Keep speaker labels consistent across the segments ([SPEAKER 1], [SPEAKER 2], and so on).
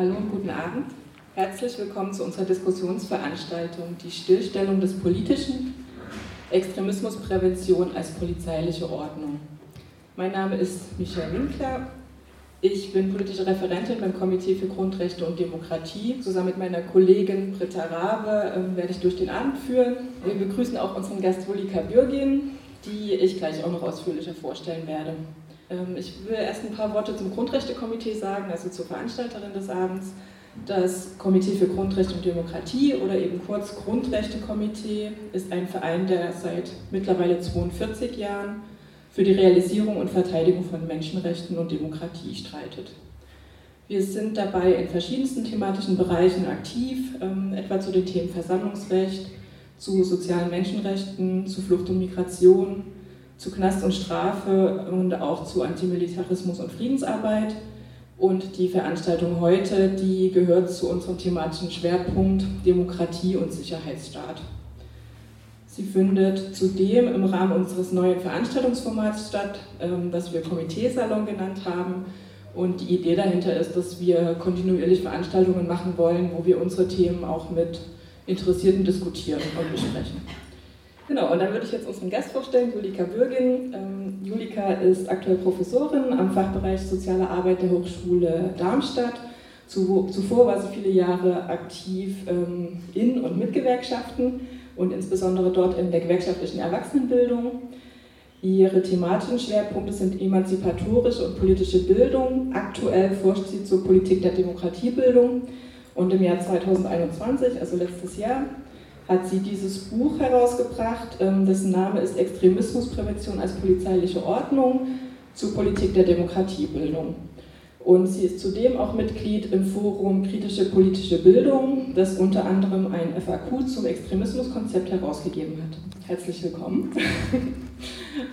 [SPEAKER 1] Hallo und guten Abend. Herzlich willkommen zu unserer Diskussionsveranstaltung Die Stillstellung des Politischen, Extremismusprävention als polizeiliche Ordnung. Mein Name ist Michelle Winkler. Ich bin politische Referentin beim Komitee für Grundrechte und Demokratie. Zusammen mit meiner Kollegin Britta Rabe äh, werde ich durch den Abend führen. Wir begrüßen auch unseren Gast Volika Bürgin, die ich gleich auch noch ausführlicher vorstellen werde. Ähm, ich will erst ein paar Worte zum Grundrechtekomitee sagen, also zur Veranstalterin des Abends. Das Komitee für Grundrechte und Demokratie oder eben kurz Grundrechtekomitee ist ein Verein, der seit mittlerweile 42 Jahren für die Realisierung und Verteidigung von Menschenrechten und Demokratie streitet. Wir sind dabei in verschiedensten thematischen Bereichen aktiv, ähm, etwa zu den Themen Versammlungsrecht, zu sozialen Menschenrechten, zu Flucht und Migration, zu Knast und Strafe und auch zu Antimilitarismus und Friedensarbeit. Und die Veranstaltung heute, die gehört zu unserem thematischen Schwerpunkt Demokratie und Sicherheitsstaat. Sie findet zudem im Rahmen unseres neuen Veranstaltungsformats statt, ähm, das wir Komiteesalon genannt haben. Und die Idee dahinter ist, dass wir kontinuierlich Veranstaltungen machen wollen, wo wir unsere Themen auch mit Interessierten diskutieren und besprechen. Genau, und dann würde ich jetzt unseren Gast vorstellen, Julika Bürgin. Ähm, Julika ist aktuell Professorin am Fachbereich Soziale Arbeit der Hochschule Darmstadt. zuvor war sie viele Jahre aktiv ähm, in und mit Gewerkschaften und insbesondere dort in der gewerkschaftlichen Erwachsenenbildung. Ihre thematischen Schwerpunkte sind emanzipatorische und politische Bildung. Aktuell forscht sie zur Politik der Demokratiebildung und im Jahr 2021, also letztes Jahr, hat sie dieses Buch herausgebracht, ähm, dessen Name ist Extremismusprävention als polizeiliche Ordnung zur Politik der Demokratiebildung. Und sie ist zudem auch Mitglied im Forum Kritische politische Bildung, das unter anderem ein FAQ zum Extremismuskonzept herausgegeben hat. Herzlich willkommen.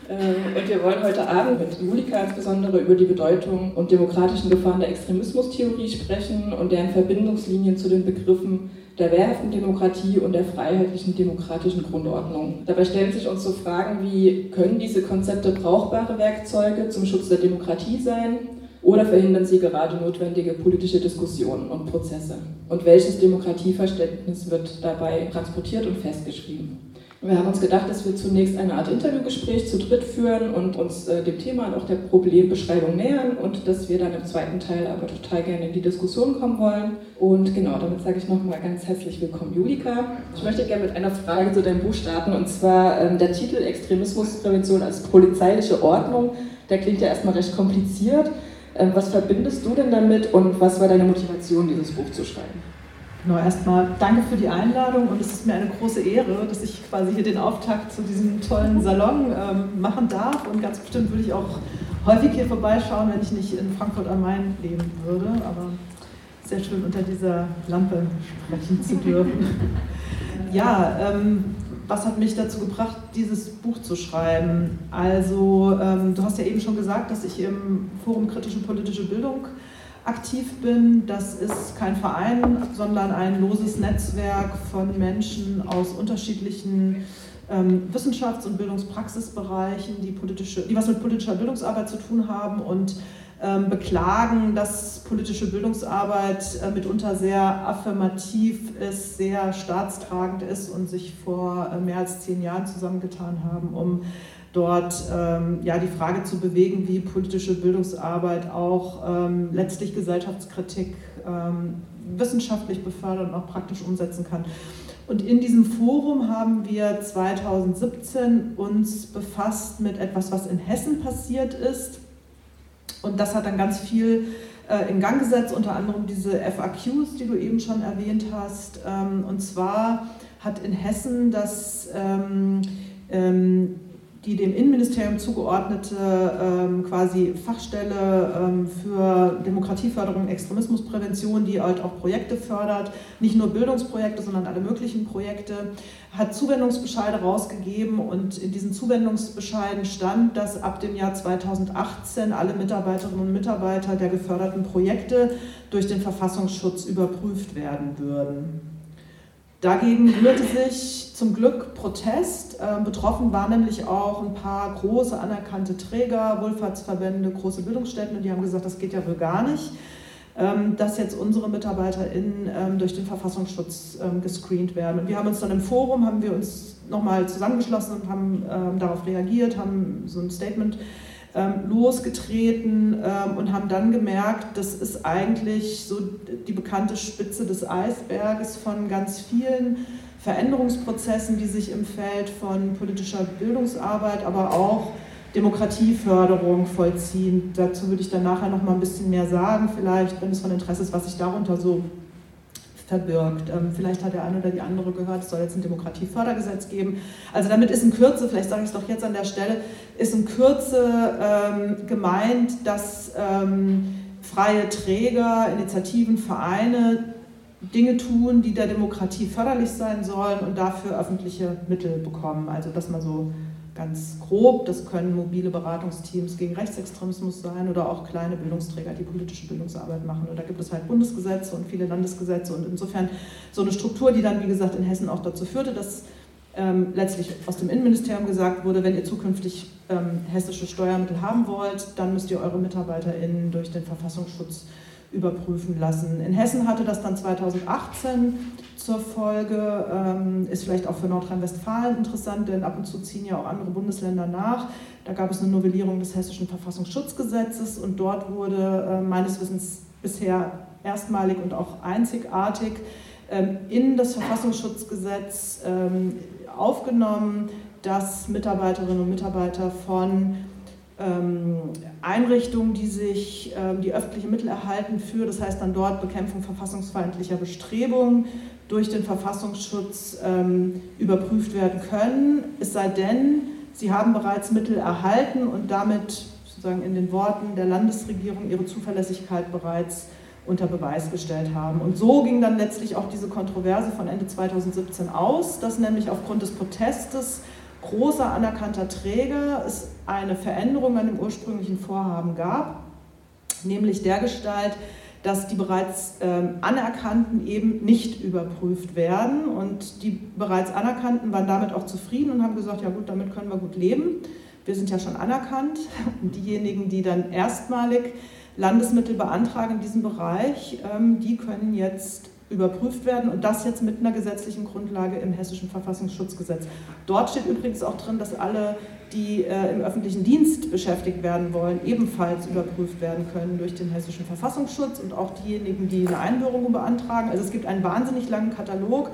[SPEAKER 1] Äh, und wir wollen heute Abend mit Julika insbesondere über die Bedeutung und demokratischen Gefahren der Extremismustheorie sprechen und deren Verbindungslinien zu den Begriffen der wehrhaften Demokratie und der freiheitlichen demokratischen Grundordnung. Dabei stellen sich uns so Fragen wie, können diese Konzepte brauchbare Werkzeuge zum Schutz der Demokratie sein oder verhindern sie gerade notwendige politische Diskussionen und Prozesse? Und welches Demokratieverständnis wird dabei transportiert und festgeschrieben? Wir haben uns gedacht, dass wir zunächst eine Art Interviewgespräch zu dritt führen und uns äh, dem Thema und auch der Problembeschreibung nähern und dass wir dann im zweiten Teil aber total gerne in die Diskussion kommen wollen. Und genau, damit sage ich nochmal ganz herzlich willkommen, Julika. Ich möchte gerne mit einer Frage zu deinem Buch starten und zwar ähm, der Titel Extremismusprävention als polizeiliche Ordnung. Der klingt ja erstmal recht kompliziert. Ähm, was verbindest du denn damit und was war deine Motivation, dieses Buch zu schreiben?
[SPEAKER 2] Genau, erstmal danke für die Einladung und es ist mir eine große Ehre, dass ich quasi hier den Auftakt zu diesem tollen Salon ähm, machen darf und ganz bestimmt würde ich auch häufig hier vorbeischauen, wenn ich nicht in Frankfurt am Main leben würde, aber sehr schön unter dieser Lampe sprechen zu dürfen. ja, ähm, was hat mich dazu gebracht, dieses Buch zu schreiben? Also, ähm, du hast ja eben schon gesagt, dass ich im Forum Kritische Politische Bildung aktiv bin. Das ist kein Verein, sondern ein loses Netzwerk von Menschen aus unterschiedlichen ähm, Wissenschafts- und Bildungspraxisbereichen, die, politische, die was mit politischer Bildungsarbeit zu tun haben und ähm, beklagen, dass politische Bildungsarbeit äh, mitunter sehr affirmativ ist, sehr staatstragend ist und sich vor äh, mehr als zehn Jahren zusammengetan haben, um dort ähm, ja, die Frage zu bewegen, wie politische Bildungsarbeit auch ähm, letztlich Gesellschaftskritik ähm, wissenschaftlich befördern und auch praktisch umsetzen kann. Und in diesem Forum haben wir 2017 uns befasst mit etwas, was in Hessen passiert ist. Und das hat dann ganz viel äh, in Gang gesetzt, unter anderem diese FAQs, die du eben schon erwähnt hast. Ähm, und zwar hat in Hessen das ähm, ähm, die dem Innenministerium zugeordnete ähm, quasi Fachstelle ähm, für Demokratieförderung und Extremismusprävention, die halt auch Projekte fördert, nicht nur Bildungsprojekte, sondern alle möglichen Projekte, hat Zuwendungsbescheide rausgegeben und in diesen Zuwendungsbescheiden stand, dass ab dem Jahr 2018 alle Mitarbeiterinnen und Mitarbeiter der geförderten Projekte durch den Verfassungsschutz überprüft werden würden. Dagegen rührte sich zum Glück Protest. Ähm, betroffen waren nämlich auch ein paar große anerkannte Träger, Wohlfahrtsverbände, große Bildungsstätten, und die haben gesagt, das geht ja wohl gar nicht. ähm, dass jetzt unsere MitarbeiterInnen ähm, durch den Verfassungsschutz gescreent werden. Und wir haben uns dann im Forum, haben wir uns nochmal zusammengeschlossen und haben darauf reagiert, haben so ein Statement losgetreten und haben dann gemerkt, das ist eigentlich so die bekannte Spitze des Eisberges von ganz vielen Veränderungsprozessen, die sich im Feld von politischer Bildungsarbeit, aber auch Demokratieförderung vollziehen. Dazu würde ich dann nachher noch mal ein bisschen mehr sagen, vielleicht, wenn es von Interesse ist, was sich darunter so verbirgt. Ähm, vielleicht hat der eine oder die andere gehört, es soll jetzt ein Demokratiefördergesetz geben. Also damit ist in Kürze, vielleicht sage ich es doch jetzt an der Stelle, ist in Kürze ähm, gemeint, dass ähm, freie Träger, Initiativen, Vereine Dinge tun, die der Demokratie förderlich sein sollen und dafür öffentliche Mittel bekommen. Also dass man so ganz grob. Das können mobile Beratungsteams gegen Rechtsextremismus sein oder auch kleine Bildungsträger, die politische Bildungsarbeit machen. Und da gibt es halt Bundesgesetze und viele Landesgesetze und insofern so eine Struktur, die dann, wie gesagt, in Hessen auch dazu führte, dass ähm, letztlich aus dem Innenministerium gesagt wurde, wenn ihr zukünftig ähm, hessische Steuermittel haben wollt, dann müsst ihr eure MitarbeiterInnen durch den Verfassungsschutz überprüfen lassen. In Hessen hatte das dann 2018 zur Folge, ähm, ist vielleicht auch für Nordrhein-Westfalen interessant, denn ab und zu ziehen ja auch andere Bundesländer nach. Da gab es eine Novellierung des hessischen Verfassungsschutzgesetzes und dort wurde äh, meines Wissens bisher erstmalig und auch einzigartig ähm, in das Verfassungsschutzgesetz ähm, aufgenommen, dass Mitarbeiterinnen und Mitarbeiter von ähm, Einrichtungen, die sich ähm, die öffentliche Mittel erhalten für, das heißt dann dort Bekämpfung verfassungsfeindlicher Bestrebungen durch den Verfassungsschutz ähm, überprüft werden können, es sei denn, sie haben bereits Mittel erhalten und damit sozusagen in den Worten der Landesregierung ihre Zuverlässigkeit bereits unter Beweis gestellt haben. Und so ging dann letztlich auch diese Kontroverse von Ende 2017 aus, dass nämlich aufgrund des Protestes großer anerkannter Träger es eine Veränderung an dem ursprünglichen Vorhaben gab, nämlich der Gestalt, dass die bereits ähm, Anerkannten eben nicht überprüft werden. Und die bereits Anerkannten waren damit auch zufrieden und haben gesagt, ja gut, damit können wir gut leben. Wir sind ja schon anerkannt. Und diejenigen, die dann erstmalig Landesmittel beantragen in diesem Bereich, ähm, die können jetzt überprüft werden und das jetzt mit einer gesetzlichen Grundlage im hessischen Verfassungsschutzgesetz. Dort steht übrigens auch drin, dass alle, die äh, im öffentlichen Dienst beschäftigt werden wollen, ebenfalls überprüft werden können durch den hessischen Verfassungsschutz und auch diejenigen, die eine Einbürgerung beantragen. Also es gibt einen wahnsinnig langen Katalog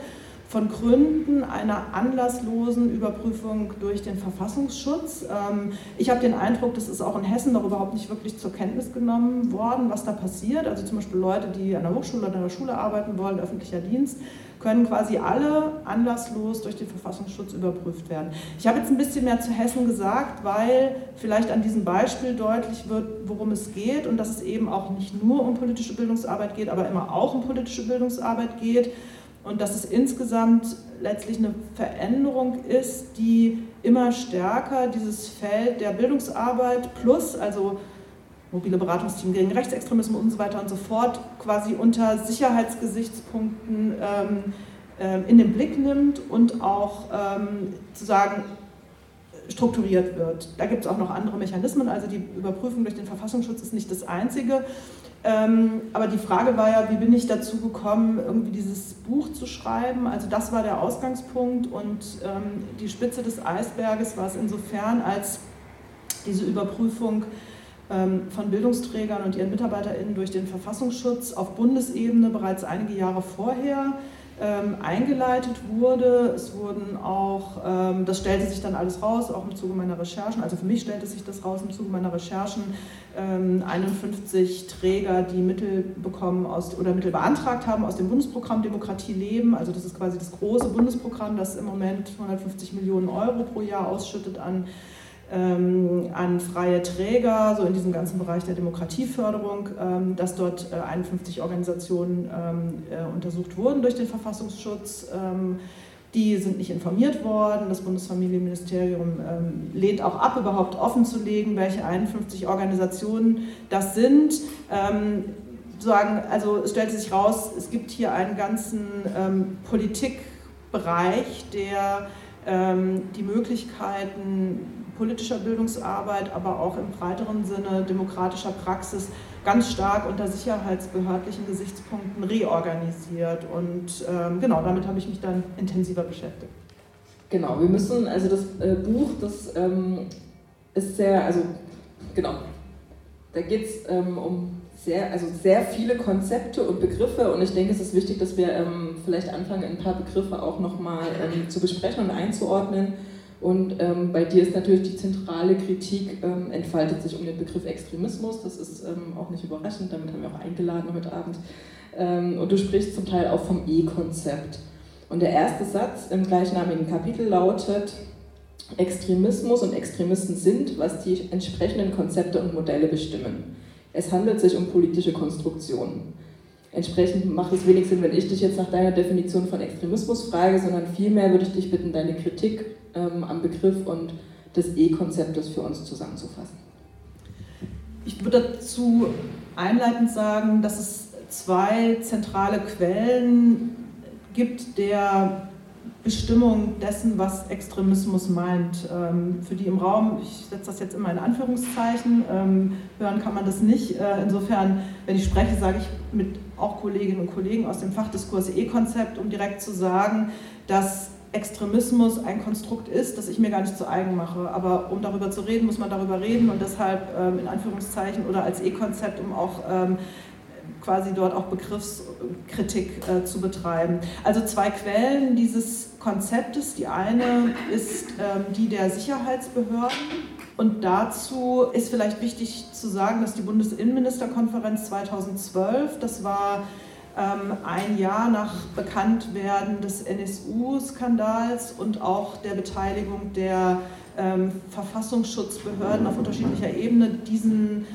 [SPEAKER 2] von Gründen einer anlasslosen Überprüfung durch den Verfassungsschutz. Ähm, ich habe den Eindruck, das ist auch in Hessen noch überhaupt nicht wirklich zur Kenntnis genommen worden, was da passiert. Also zum Beispiel Leute, die an der Hochschule oder an der Schule arbeiten wollen, öffentlicher Dienst, können quasi alle anlasslos durch den Verfassungsschutz überprüft werden. Ich habe jetzt ein bisschen mehr zu Hessen gesagt, weil vielleicht an diesem Beispiel deutlich wird, worum es geht und dass es eben auch nicht nur um politische Bildungsarbeit geht, aber immer auch um politische Bildungsarbeit geht und dass es insgesamt letztlich eine Veränderung ist, die immer stärker dieses Feld der Bildungsarbeit plus, also mobile Beratungsteam gegen Rechtsextremismus und so weiter und so fort, quasi unter Sicherheitsgesichtspunkten ähm, äh, in den Blick nimmt und auch ähm, zu sagen, strukturiert wird. Da gibt es auch noch andere Mechanismen, also die Überprüfung durch den Verfassungsschutz ist nicht das Einzige. Ähm, aber die Frage war ja, wie bin ich dazu gekommen, irgendwie dieses Buch zu schreiben? Also das war der Ausgangspunkt und ähm, die Spitze des Eisberges war es insofern, als diese Überprüfung ähm, von Bildungsträgern und ihren MitarbeiterInnen durch den Verfassungsschutz auf Bundesebene bereits einige Jahre vorher ähm, eingeleitet wurde. Es wurden auch, ähm, das stellte sich dann alles raus, auch im Zuge meiner Recherchen, also für mich stellte sich das raus im Zuge meiner Recherchen, ähm, 51 Träger, die Mittel bekommen aus, oder Mittel beantragt haben aus dem Bundesprogramm Demokratie leben. Also das ist quasi das große Bundesprogramm, das im Moment 150 Millionen Euro pro Jahr ausschüttet an an freie Träger, so in diesem ganzen Bereich der Demokratieförderung, ähm, dass dort äh, 51 Organisationen ähm, äh, untersucht wurden durch den Verfassungsschutz. Ähm, die sind nicht informiert worden. Das Bundesfamilienministerium ähm, lehnt auch ab, überhaupt offen zu legen, welche 51 Organisationen das sind. Ähm, sagen, also es stellte sich raus, es gibt hier einen ganzen Politikbereich, der die Möglichkeiten politischer Bildungsarbeit, aber auch im breiteren Sinne demokratischer Praxis ganz stark unter sicherheitsbehördlichen Gesichtspunkten reorganisiert. Und ähm, genau, damit habe ich mich dann intensiver beschäftigt.
[SPEAKER 1] Genau, wir müssen, also das äh, Buch, das ähm, ist sehr, also genau, da geht es ähm, um sehr, also sehr viele Konzepte und Begriffe und ich denke, es ist wichtig, dass wir ähm, vielleicht anfangen, ein paar Begriffe auch nochmal ähm, zu besprechen und einzuordnen. Und ähm, bei dir ist natürlich die zentrale Kritik, ähm, entfaltet sich um den Begriff Extremismus. Das ist ähm, auch nicht überraschend, damit haben wir auch eingeladen heute Abend. Ähm, und du sprichst zum Teil auch vom E-Konzept. Und der erste Satz im gleichnamigen Kapitel lautet, Extremismus und Extremisten sind, was die entsprechenden Konzepte und Modelle bestimmen. Es handelt sich um politische Konstruktionen. Entsprechend macht es wenig Sinn, wenn ich dich jetzt nach deiner Definition von Extremismus frage, sondern vielmehr würde ich dich bitten, deine Kritik ähm, am Begriff und des E-Konzeptes für uns zusammenzufassen.
[SPEAKER 2] Ich würde dazu einleitend sagen, dass es zwei zentrale Quellen gibt der Bestimmung dessen, was Extremismus meint. Ähm, für die im Raum, ich setze das jetzt immer in Anführungszeichen, ähm, hören kann man das nicht. Äh, insofern, wenn ich spreche, sage ich mit auch Kolleginnen und Kollegen aus dem Fachdiskurs E-Konzept, um direkt zu sagen, dass Extremismus ein Konstrukt ist, das ich mir gar nicht zu eigen mache. Aber um darüber zu reden, muss man darüber reden und deshalb ähm, in Anführungszeichen oder als E-Konzept, um auch quasi dort auch Begriffskritik äh, zu betreiben. Also zwei Quellen dieses Konzeptes. Die eine ist ähm, die der Sicherheitsbehörden. Und dazu ist vielleicht wichtig zu sagen, dass die Bundesinnenministerkonferenz 2012, das war ähm, ein Jahr nach Bekanntwerden des NSU-Skandals und auch der Beteiligung der ähm, Verfassungsschutzbehörden auf unterschiedlicher Ebene, diesen,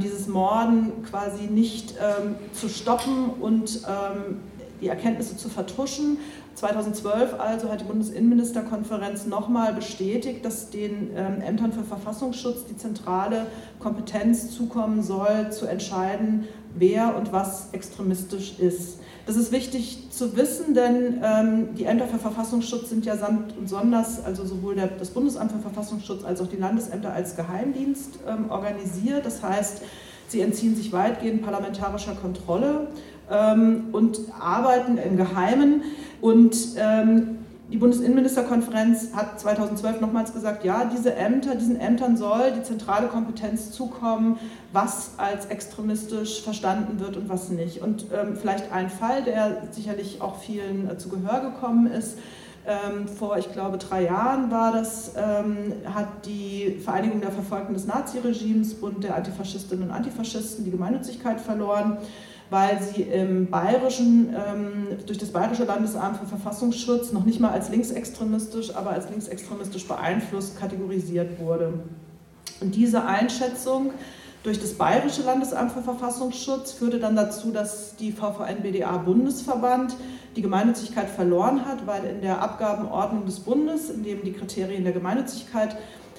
[SPEAKER 2] dieses Morden quasi nicht ähm, zu stoppen und ähm, die Erkenntnisse zu vertuschen. 2012 also hat die Bundesinnenministerkonferenz nochmal bestätigt, dass den ähm, Ämtern für Verfassungsschutz die zentrale Kompetenz zukommen soll, zu entscheiden, wer und was extremistisch ist. Das ist wichtig zu wissen, denn ähm, die Ämter für Verfassungsschutz sind ja samt und sonders, also sowohl der, das Bundesamt für Verfassungsschutz als auch die Landesämter als Geheimdienst ähm, organisiert. Das heißt, sie entziehen sich weitgehend parlamentarischer Kontrolle ähm, und arbeiten im Geheimen. Und ähm, die Bundesinnenministerkonferenz hat 2012 nochmals gesagt, ja, diese Ämter, diesen Ämtern soll die zentrale Kompetenz zukommen, was als extremistisch verstanden wird und was nicht. Und ähm, vielleicht ein Fall, der sicherlich auch vielen äh, zu Gehör gekommen ist. Ähm, vor, ich glaube, drei Jahren war das, ähm, hat die Vereinigung der Verfolgten des Naziregimes, Bund der Antifaschistinnen und Antifaschisten, die Gemeinnützigkeit verloren weil sie im bayerischen, ähm, durch das Bayerische Landesamt für Verfassungsschutz noch nicht mal als linksextremistisch, aber als linksextremistisch beeinflusst kategorisiert wurde. Und diese Einschätzung durch das Bayerische Landesamt für Verfassungsschutz führte dann dazu, dass die VVN-BDA Bundesverband die Gemeinnützigkeit verloren hat, weil in der Abgabenordnung des Bundes, in dem die Kriterien der Gemeinnützigkeit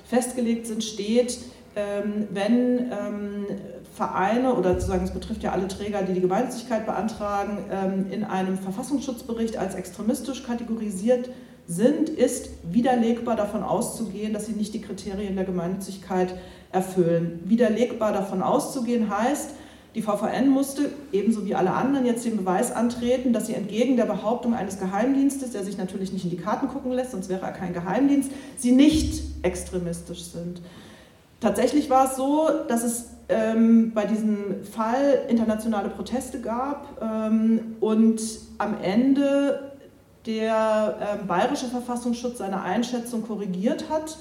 [SPEAKER 2] festgelegt sind, steht, ähm, wenn ähm, Vereine oder sozusagen, es betrifft ja alle Träger, die die Gemeinnützigkeit beantragen, ähm, in einem Verfassungsschutzbericht als extremistisch kategorisiert sind, ist widerlegbar davon auszugehen, dass sie nicht die Kriterien der Gemeinnützigkeit erfüllen. Widerlegbar davon auszugehen heißt, die VVN musste, ebenso wie alle anderen, jetzt den Beweis antreten, dass sie entgegen der Behauptung eines Geheimdienstes, der sich natürlich nicht in die Karten gucken lässt, sonst wäre er kein Geheimdienst, sie nicht extremistisch sind. Tatsächlich war es so, dass es ähm, bei diesem Fall internationale Proteste gab ähm, und am Ende der ähm, bayerische Verfassungsschutz seine Einschätzung korrigiert hat,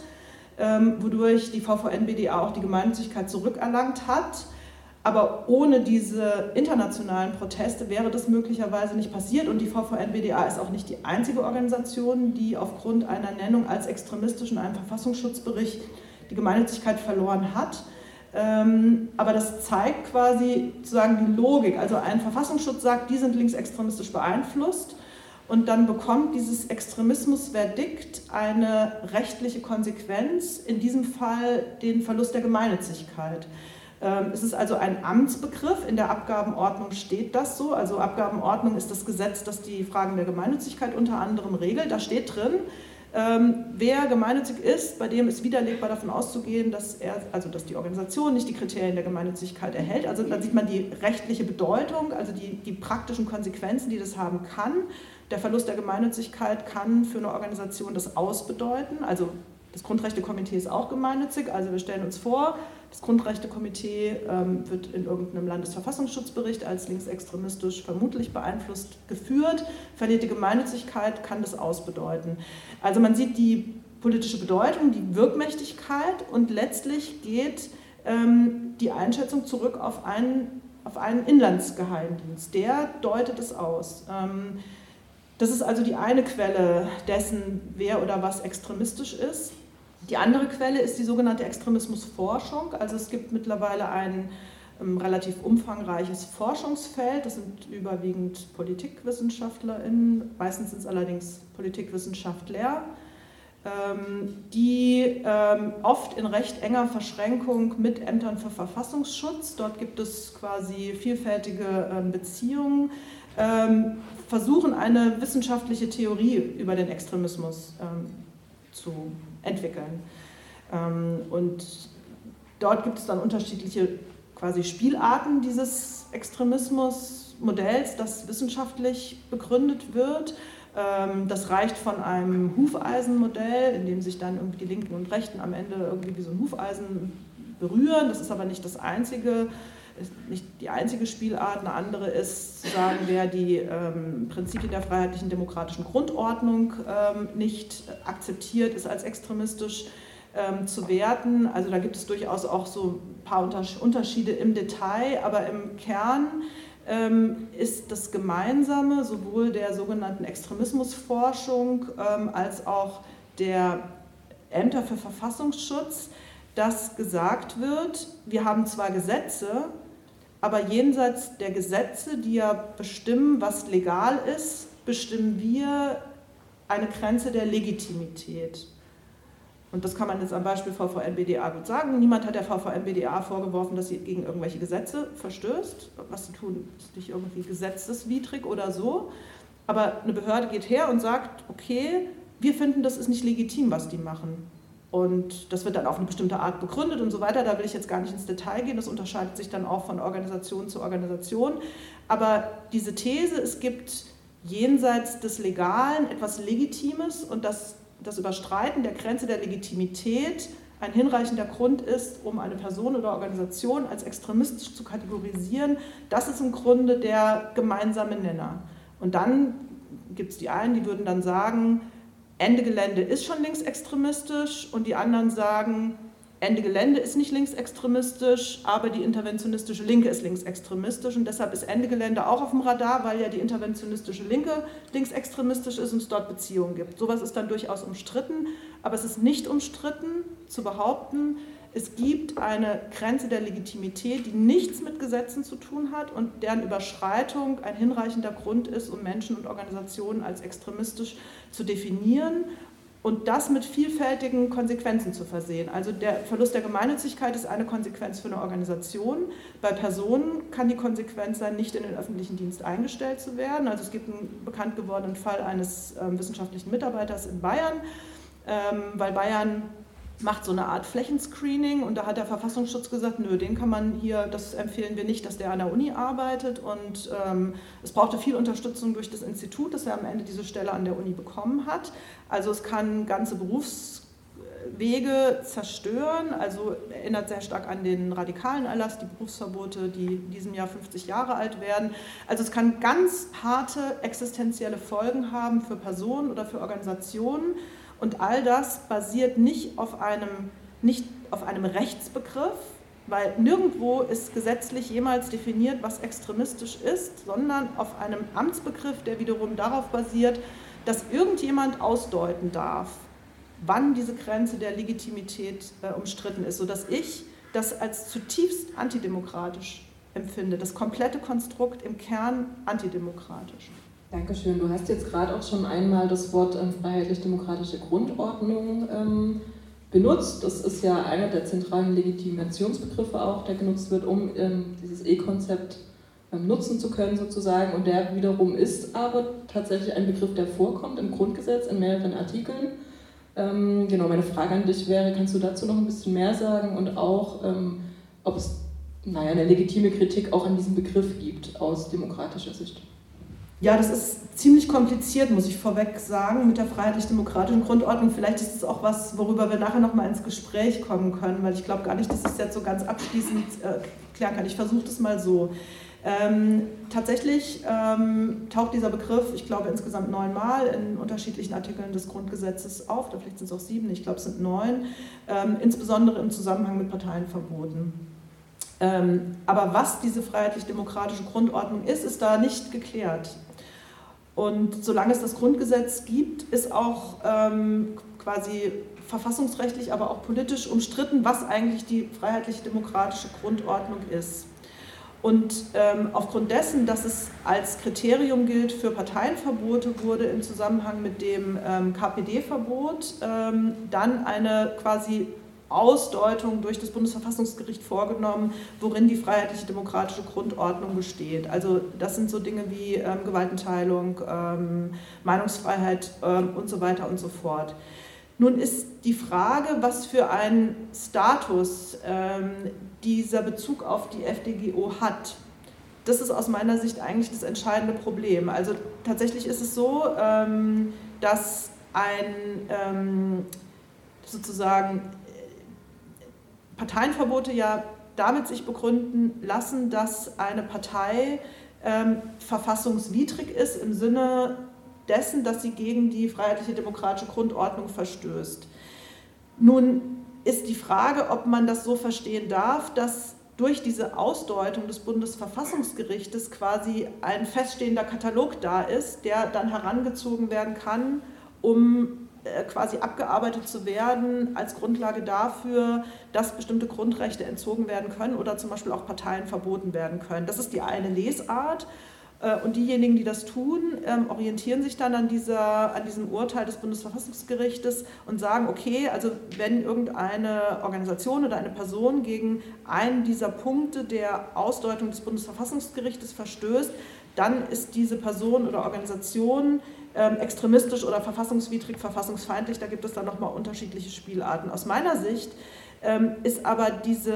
[SPEAKER 2] ähm, wodurch die VVN-BDA auch die Gemeinnützigkeit zurückerlangt hat. Aber ohne diese internationalen Proteste wäre das möglicherweise nicht passiert. Und die VVN-BDA ist auch nicht die einzige Organisation, die aufgrund einer Nennung als extremistisch in einem Verfassungsschutzbericht die Gemeinnützigkeit verloren hat. Ähm, aber das zeigt quasi sozusagen die Logik. Also ein Verfassungsschutz sagt, die sind linksextremistisch beeinflusst und dann bekommt dieses Extremismusverdikt eine rechtliche Konsequenz, in diesem Fall den Verlust der Gemeinnützigkeit. Ähm, es ist also ein Amtsbegriff, in der Abgabenordnung steht das so. Also Abgabenordnung ist das Gesetz, das die Fragen der Gemeinnützigkeit unter anderem regelt. Da steht drin, Ähm, wer gemeinnützig ist, bei dem ist widerlegbar davon auszugehen, dass er, also dass die Organisation nicht die Kriterien der Gemeinnützigkeit erhält. Also da sieht man die rechtliche Bedeutung, also die, die praktischen Konsequenzen, die das haben kann. Der Verlust der Gemeinnützigkeit kann für eine Organisation das ausbedeuten. Also das Grundrechtekomitee ist auch gemeinnützig. Also wir stellen uns vor, das Grundrechtekomitee ähm, wird in irgendeinem Landesverfassungsschutzbericht als linksextremistisch vermutlich beeinflusst geführt. Verliert die Gemeinnützigkeit, kann das ausbedeuten. Also man sieht die politische Bedeutung, die Wirkmächtigkeit und letztlich geht ähm, die Einschätzung zurück auf einen, auf einen Inlandsgeheimdienst. Der deutet es aus. Ähm, das ist also die eine Quelle dessen, wer oder was extremistisch ist. Die andere Quelle ist die sogenannte Extremismusforschung. Also es gibt mittlerweile ein ähm, relativ umfangreiches Forschungsfeld. Das sind überwiegend PolitikwissenschaftlerInnen, meistens sind es allerdings Politikwissenschaftler, ähm, die ähm, oft in recht enger Verschränkung mit Ämtern für Verfassungsschutz, dort gibt es quasi vielfältige Beziehungen, versuchen eine wissenschaftliche Theorie über den Extremismus zu entwickeln. Ähm, und dort gibt es dann unterschiedliche quasi Spielarten dieses Extremismusmodells, das wissenschaftlich begründet wird. Ähm, das reicht von einem Hufeisenmodell, in dem sich dann irgendwie die Linken und Rechten am Ende irgendwie wie so ein Hufeisen berühren. Das ist aber nicht das einzige nicht die einzige Spielart. Eine andere ist zu sagen, wer die ähm, Prinzipien der freiheitlichen demokratischen Grundordnung ähm, nicht akzeptiert, ist als extremistisch ähm, zu werten. Also da gibt es durchaus auch so ein paar Unterschiede im Detail, aber im Kern ähm, ist das Gemeinsame sowohl der sogenannten Extremismusforschung ähm, als auch der Ämter für Verfassungsschutz, dass gesagt wird, wir haben zwar Gesetze, aber jenseits der Gesetze, die ja bestimmen, was legal ist, bestimmen wir eine Grenze der Legitimität. Und das kann man jetzt am Beispiel VVN-BDA gut sagen. Niemand hat der VVN-BDA vorgeworfen, dass sie gegen irgendwelche Gesetze verstößt. Was sie tun, ist nicht irgendwie gesetzeswidrig oder so. Aber eine Behörde geht her und sagt, okay, wir finden, das ist nicht legitim, was die machen. Und das wird dann auf eine bestimmte Art begründet und so weiter. Da will ich jetzt gar nicht ins Detail gehen. Das unterscheidet sich dann auch von Organisation zu Organisation. Aber diese These, es gibt jenseits des Legalen etwas Legitimes und dass das Überstreiten der Grenze der Legitimität ein hinreichender Grund ist, um eine Person oder Organisation als extremistisch zu kategorisieren, das ist im Grunde der gemeinsame Nenner. Und dann gibt es die einen, die würden dann sagen, Ende Gelände ist schon linksextremistisch und die anderen sagen, Ende Gelände ist nicht linksextremistisch, aber die interventionistische Linke ist linksextremistisch und deshalb ist Ende Gelände auch auf dem Radar, weil ja die interventionistische Linke linksextremistisch ist und es dort Beziehungen gibt. Sowas ist dann durchaus umstritten, aber es ist nicht umstritten zu behaupten, es gibt eine Grenze der Legitimität, die nichts mit Gesetzen zu tun hat und deren Überschreitung ein hinreichender Grund ist, um Menschen und Organisationen als extremistisch zu definieren und das mit vielfältigen Konsequenzen zu versehen. Also der Verlust der Gemeinnützigkeit ist eine Konsequenz für eine Organisation. Bei Personen kann die Konsequenz sein, nicht in den öffentlichen Dienst eingestellt zu werden. Also es gibt einen bekannt gewordenen Fall eines äh, wissenschaftlichen Mitarbeiters in Bayern, ähm, weil Bayern macht so eine Art Flächenscreening und da hat der Verfassungsschutz gesagt, nö, den kann man hier, das empfehlen wir nicht, dass der an der Uni arbeitet und ähm, es brauchte viel Unterstützung durch das Institut, das er am Ende diese Stelle an der Uni bekommen hat. Also es kann ganze Berufswege zerstören, also erinnert sehr stark an den radikalen Erlass, die Berufsverbote, die in diesem Jahr 50 Jahre alt werden. Also es kann ganz harte existenzielle Folgen haben für Personen oder für Organisationen. Und all das basiert nicht auf einem, nicht auf einem Rechtsbegriff, weil nirgendwo ist gesetzlich jemals definiert, was extremistisch ist, sondern auf einem Amtsbegriff, der wiederum darauf basiert, dass irgendjemand ausdeuten darf, wann diese Grenze der Legitimität äh, umstritten ist, sodass ich das als zutiefst antidemokratisch empfinde, das komplette Konstrukt im Kern antidemokratisch.
[SPEAKER 1] Dankeschön. Du hast jetzt gerade auch schon einmal das Wort ähm, freiheitlich-demokratische Grundordnung ähm, benutzt. Das ist ja einer der zentralen Legitimationsbegriffe auch, der genutzt wird, um ähm, dieses E-Konzept ähm, nutzen zu können sozusagen. Und der wiederum ist aber tatsächlich ein Begriff, der vorkommt im Grundgesetz in mehreren Artikeln. Ähm, genau, meine Frage an dich wäre, kannst du dazu noch ein bisschen mehr sagen und auch, ähm, ob es naja, eine legitime Kritik auch an diesem Begriff gibt aus demokratischer Sicht?
[SPEAKER 2] Ja, das ist ziemlich kompliziert, muss ich vorweg sagen, mit der freiheitlich-demokratischen Grundordnung. Vielleicht ist es auch was, worüber wir nachher nochmal ins Gespräch kommen können, weil ich glaube gar nicht, dass ich es jetzt so ganz abschließend äh, klären kann. Ich versuche das mal so. Ähm, tatsächlich ähm, taucht dieser Begriff, ich glaube, insgesamt neunmal in unterschiedlichen Artikeln des Grundgesetzes auf, da vielleicht sind es auch sieben, ich glaube, es sind neun, ähm, insbesondere im Zusammenhang mit Parteienverboten. Ähm, aber was diese freiheitlich-demokratische Grundordnung ist, ist da nicht geklärt. Und solange es das Grundgesetz gibt, ist auch ähm, quasi verfassungsrechtlich, aber auch politisch umstritten, was eigentlich die freiheitlich-demokratische Grundordnung ist. Und ähm, aufgrund dessen, dass es als Kriterium gilt für Parteienverbote, wurde im Zusammenhang mit dem ähm, KPD-Verbot ähm, dann eine quasi Ausdeutung durch das Bundesverfassungsgericht vorgenommen, worin die freiheitliche demokratische Grundordnung besteht. Also das sind so Dinge wie ähm, Gewaltenteilung, ähm, Meinungsfreiheit ähm, und so weiter und so fort. Nun ist die Frage, was für einen Status ähm, dieser Bezug auf die FDGO hat. Das ist aus meiner Sicht eigentlich das entscheidende Problem. Also tatsächlich ist es so, ähm, dass ein ähm, sozusagen Parteienverbote ja damit sich begründen lassen, dass eine Partei ähm, verfassungswidrig ist im Sinne dessen, dass sie gegen die freiheitliche demokratische Grundordnung verstößt. Nun ist die Frage, ob man das so verstehen darf, dass durch diese Ausdeutung des Bundesverfassungsgerichtes quasi ein feststehender Katalog da ist, der dann herangezogen werden kann, um quasi abgearbeitet zu werden als Grundlage dafür, dass bestimmte Grundrechte entzogen werden können oder zum Beispiel auch Parteien verboten werden können. Das ist die eine Lesart. Äh, und diejenigen, die das tun, ähm, orientieren sich dann an, dieser, an diesem Urteil des Bundesverfassungsgerichtes und sagen, okay, also wenn irgendeine Organisation oder eine Person gegen einen dieser Punkte der Ausdeutung des Bundesverfassungsgerichtes verstößt, dann ist diese Person oder Organisation extremistisch oder verfassungswidrig, verfassungsfeindlich. Da gibt es dann nochmal unterschiedliche Spielarten. Aus meiner Sicht ähm, ist aber diese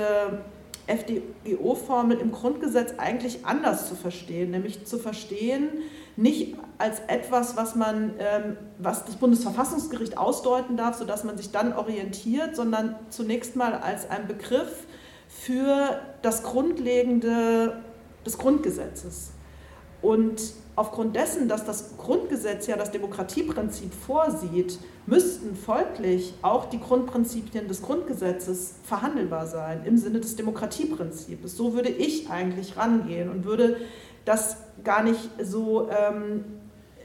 [SPEAKER 2] FDGO-Formel im Grundgesetz eigentlich anders zu verstehen, nämlich zu verstehen, nicht als etwas, was man, ähm, was das Bundesverfassungsgericht ausdeuten darf, sodass man sich dann orientiert, sondern zunächst mal als ein Begriff für das Grundlegende des Grundgesetzes. Und aufgrund dessen, dass das Grundgesetz ja das Demokratieprinzip vorsieht, müssten folglich auch die Grundprinzipien des Grundgesetzes verhandelbar sein im Sinne des Demokratieprinzips. So würde ich eigentlich rangehen und würde das gar nicht so, ähm,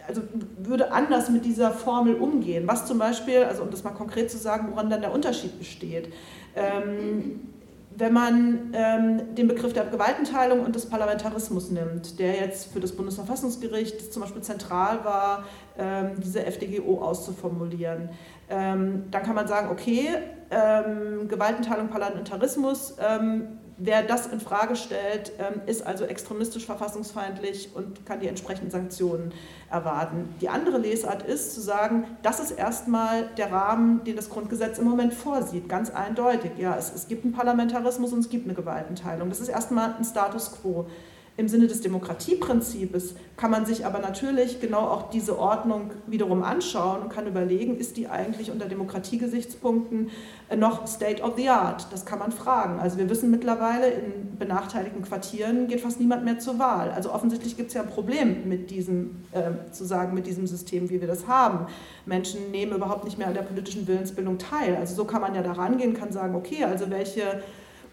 [SPEAKER 2] also würde anders mit dieser Formel umgehen. Was zum Beispiel, also um das mal konkret zu sagen, woran dann der Unterschied besteht. Ähm, wenn man ähm, den Begriff der Gewaltenteilung und des Parlamentarismus nimmt, der jetzt für das Bundesverfassungsgericht zum Beispiel zentral war, ähm, diese FDGO auszuformulieren, ähm, dann kann man sagen, okay, ähm, Gewaltenteilung, Parlamentarismus ähm, Wer das in Frage stellt, ähm, ist also extremistisch verfassungsfeindlich und kann die entsprechenden Sanktionen erwarten. Die andere Lesart ist zu sagen, das ist erstmal der Rahmen, den das Grundgesetz im Moment vorsieht, ganz eindeutig. Ja, es, es gibt einen Parlamentarismus und es gibt eine Gewaltenteilung. Das ist erstmal ein Status quo. Im Sinne des Demokratieprinzips kann man sich aber natürlich genau auch diese Ordnung wiederum anschauen und kann überlegen, ist die eigentlich unter Demokratiegesichtspunkten noch State of the Art? Das kann man fragen. Also wir wissen mittlerweile, in benachteiligten Quartieren geht fast niemand mehr zur Wahl. Also offensichtlich gibt es ja ein Problem mit diesem, äh, zu sagen, mit diesem System, wie wir das haben. Menschen nehmen überhaupt nicht mehr an der politischen Willensbildung teil. Also so kann man ja da rangehen, kann sagen, okay, also welche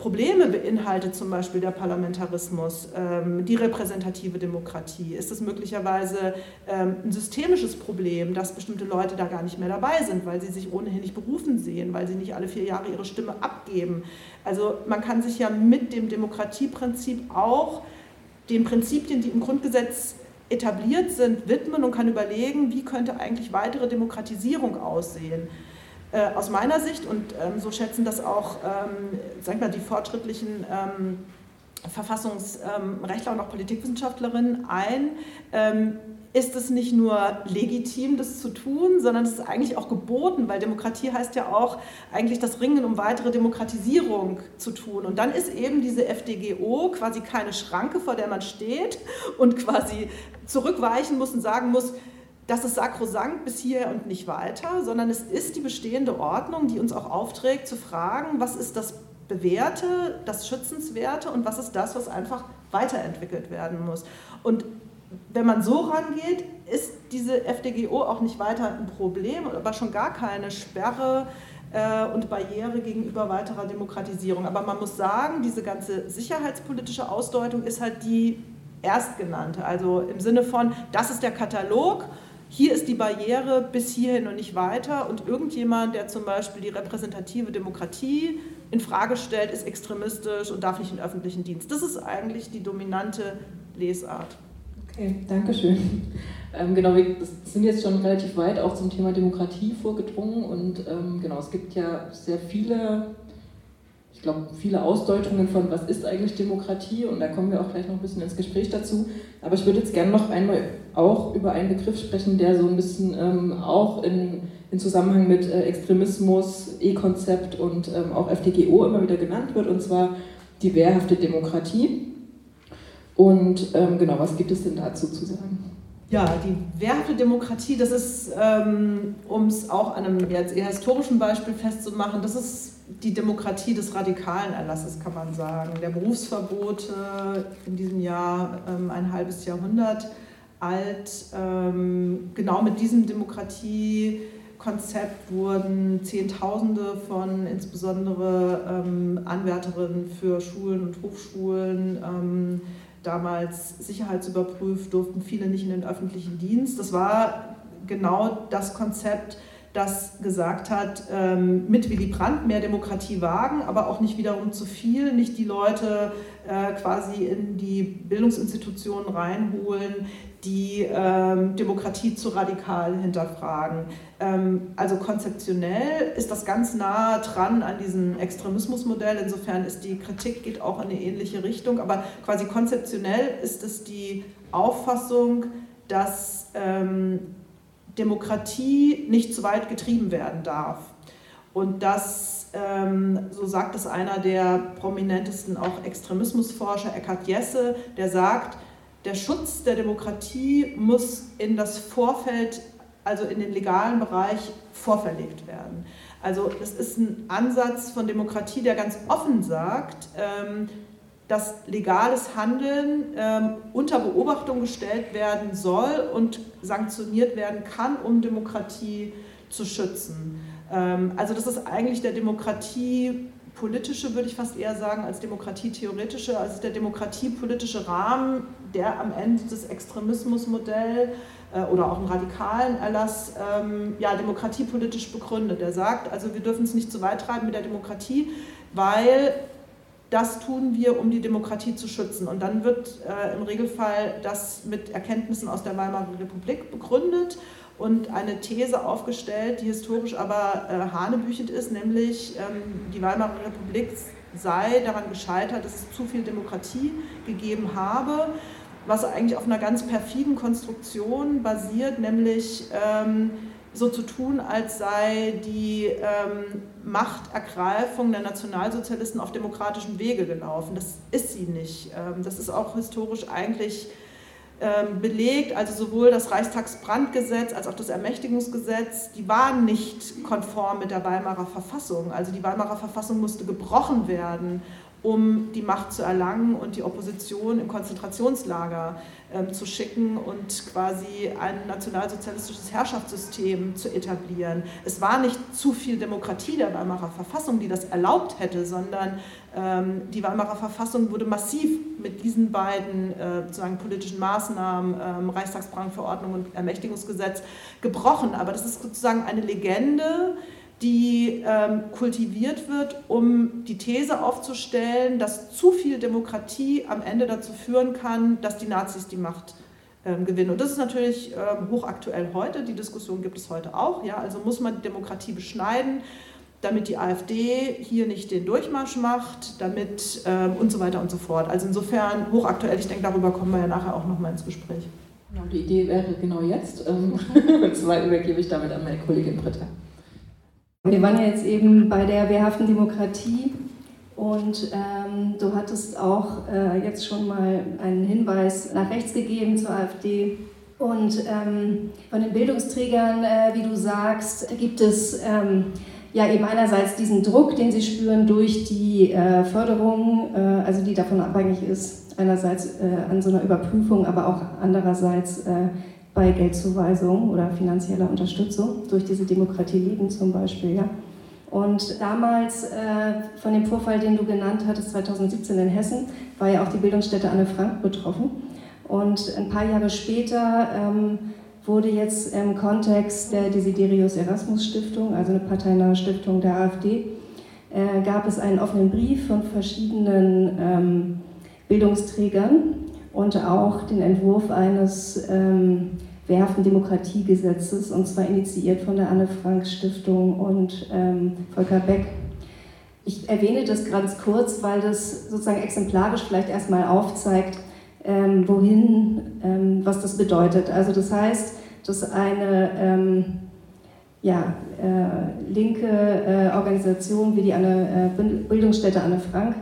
[SPEAKER 2] Probleme beinhaltet zum Beispiel der Parlamentarismus, ähm, die repräsentative Demokratie? Ist es möglicherweise ähm, ein systemisches Problem, dass bestimmte Leute da gar nicht mehr dabei sind, weil sie sich ohnehin nicht berufen sehen, weil sie nicht alle vier Jahre ihre Stimme abgeben? Also man kann sich ja mit dem Demokratieprinzip auch den Prinzipien, die im Grundgesetz etabliert sind, widmen und kann überlegen, wie könnte eigentlich weitere Demokratisierung aussehen. Äh, aus meiner Sicht, und ähm, so schätzen das auch ähm, sag mal, die fortschrittlichen ähm, Verfassungsrechtler und auch Politikwissenschaftlerin ein, ähm, ist es nicht nur legitim, das zu tun, sondern es ist eigentlich auch geboten, weil Demokratie heißt ja auch eigentlich das Ringen um weitere Demokratisierung zu tun. Und dann ist eben diese FDGO quasi keine Schranke, vor der man steht und quasi zurückweichen muss und sagen muss, das ist sakrosankt bis hier und nicht weiter, sondern es ist die bestehende Ordnung, die uns auch aufträgt zu fragen, was ist das Bewährte, das Schützenswerte und was ist das, was einfach weiterentwickelt werden muss. Und wenn man so rangeht, ist diese FDGO auch nicht weiter ein Problem, aber schon gar keine Sperre äh, und Barriere gegenüber weiterer Demokratisierung. Aber man muss sagen, diese ganze sicherheitspolitische Ausdeutung ist halt die erstgenannte. Also im Sinne von, das ist der Katalog, hier ist die Barriere bis hierhin und nicht weiter. Und irgendjemand, der zum Beispiel die repräsentative Demokratie in Frage stellt, ist extremistisch und darf nicht in den öffentlichen Dienst. Das ist eigentlich die dominante Lesart.
[SPEAKER 1] Okay, danke schön. Ähm, genau, wir sind jetzt schon relativ weit auch zum Thema Demokratie vorgedrungen und ähm, genau, es gibt ja sehr viele, ich glaube, viele Ausdeutungen von, was ist eigentlich Demokratie und da kommen wir auch gleich noch ein bisschen ins Gespräch dazu. Aber ich würde jetzt gerne noch einmal auch über einen Begriff sprechen, der so ein bisschen ähm, auch in, in Zusammenhang mit äh, Extremismus, E-Konzept und ähm, auch FDGO immer wieder genannt wird, und zwar die wehrhafte Demokratie. Und ähm, genau, was gibt es denn dazu zu sagen?
[SPEAKER 2] Ja, die wehrhafte Demokratie, das ist, ähm, um es auch an einem jetzt eher historischen Beispiel festzumachen, das ist die Demokratie des radikalen Erlasses, kann man sagen. Der Berufsverbote in diesem Jahr ähm, ein halbes Jahrhundert alt. Ähm, genau mit diesem Demokratiekonzept wurden Zehntausende von insbesondere Anwärterinnen für Schulen und Hochschulen damals sicherheitsüberprüft, durften viele nicht in den öffentlichen Dienst. Das war genau das Konzept, das gesagt hat, ähm, mit Willy Brandt mehr Demokratie wagen, aber auch nicht wiederum zu viel, nicht die Leute äh, quasi in die Bildungsinstitutionen reinholen, die ähm, Demokratie zu radikal hinterfragen. Ähm, also konzeptionell ist das ganz nah dran an diesem Extremismusmodell. Insofern ist die Kritik geht auch in eine ähnliche Richtung. Aber quasi konzeptionell ist es die Auffassung, dass ähm, Demokratie nicht zu weit getrieben werden darf. Und dass, ähm, so sagt es einer der prominentesten auch Extremismusforscher, Eckhard Jesse, der sagt, der Schutz der Demokratie muss in das Vorfeld, also in den legalen Bereich, vorverlegt werden. Also es ist ein Ansatz von Demokratie, der ganz offen sagt, ähm, dass legales Handeln ähm, unter Beobachtung gestellt werden soll und sanktioniert werden kann, um Demokratie zu schützen. Ähm, also das ist eigentlich der Demokratie politische, würde ich fast eher sagen, als demokratietheoretische, also der demokratiepolitische Rahmen, der am Ende des Extremismusmodells äh, oder auch einen radikalen Erlass ähm, ja, demokratiepolitisch begründet. Der sagt, also wir dürfen es nicht zu weit treiben mit der Demokratie, weil das tun wir, um die Demokratie zu schützen. Und dann wird äh, im Regelfall das mit Erkenntnissen aus der Weimarer Republik begründet und eine These aufgestellt, die historisch aber äh, hanebüchend ist, nämlich ähm, die Weimarer Republik sei daran gescheitert, dass es zu viel Demokratie gegeben habe, was eigentlich auf einer ganz perfiden Konstruktion basiert, nämlich ähm, so zu tun, als sei die ähm, Machtergreifung der Nationalsozialisten auf demokratischem Wege gelaufen. Das ist sie nicht. Ähm, das ist auch historisch eigentlich ähm, belegt, also sowohl das Reichstagsbrandgesetz als auch das Ermächtigungsgesetz, die waren nicht konform mit der Weimarer Verfassung. Also die Weimarer Verfassung musste gebrochen werden, um die Macht zu erlangen und die Opposition im Konzentrationslager ähm, zu schicken und quasi ein nationalsozialistisches Herrschaftssystem zu etablieren. Es war nicht zu viel Demokratie der Weimarer Verfassung, die das erlaubt hätte, sondern ähm, die Weimarer Verfassung wurde massiv mit diesen beiden äh, sozusagen politischen Maßnahmen, ähm, Reichstagsbrandverordnung und Ermächtigungsgesetz, gebrochen. Aber das ist sozusagen eine Legende, die ähm, kultiviert wird, um die These aufzustellen, dass zu viel Demokratie am Ende dazu führen kann, dass die Nazis die Macht ähm, gewinnen. Und das ist natürlich ähm, hochaktuell heute. Die Diskussion gibt es heute auch. Ja? Also muss man die Demokratie beschneiden damit die AfD hier nicht den Durchmarsch macht, damit ähm, und so weiter und so fort. Also insofern hochaktuell, ich denke, darüber kommen wir ja nachher auch nochmal ins Gespräch.
[SPEAKER 1] Genau, die Idee wäre genau jetzt. Ähm, und zwar übergebe ich damit an meine Kollegin Britta.
[SPEAKER 3] Wir waren ja jetzt eben bei der wehrhaften Demokratie und ähm, du hattest auch äh, jetzt schon mal einen Hinweis nach rechts gegeben zur AfD. Und ähm, von den Bildungsträgern, äh, wie du sagst, gibt es ähm, ja eben einerseits diesen Druck, den sie spüren durch die äh, Förderung, äh, also die davon abhängig ist, einerseits äh, an so einer Überprüfung, aber auch andererseits äh, bei Geldzuweisung oder finanzieller Unterstützung durch diese Demokratie leben zum Beispiel. Ja. Und damals äh, von dem Vorfall, den du genannt hattest, 2017 in Hessen, war ja auch die Bildungsstätte Anne Frank betroffen. Und ein paar Jahre später ähm, wurde jetzt im Kontext der Desiderius Erasmus Stiftung, also eine parteinahe Stiftung der AfD, äh, gab es einen offenen Brief von verschiedenen ähm, Bildungsträgern und auch den Entwurf eines ähm, wehrhaften Demokratiegesetzes, und zwar initiiert von der Anne Frank Stiftung und ähm, Volker Beck. Ich erwähne das ganz kurz, weil das sozusagen exemplarisch vielleicht erstmal aufzeigt, ähm, wohin, ähm, was das bedeutet. Also das heißt, dass eine ähm, ja, äh, linke äh, Organisation wie die Anne, äh, Bildungsstätte Anne Frank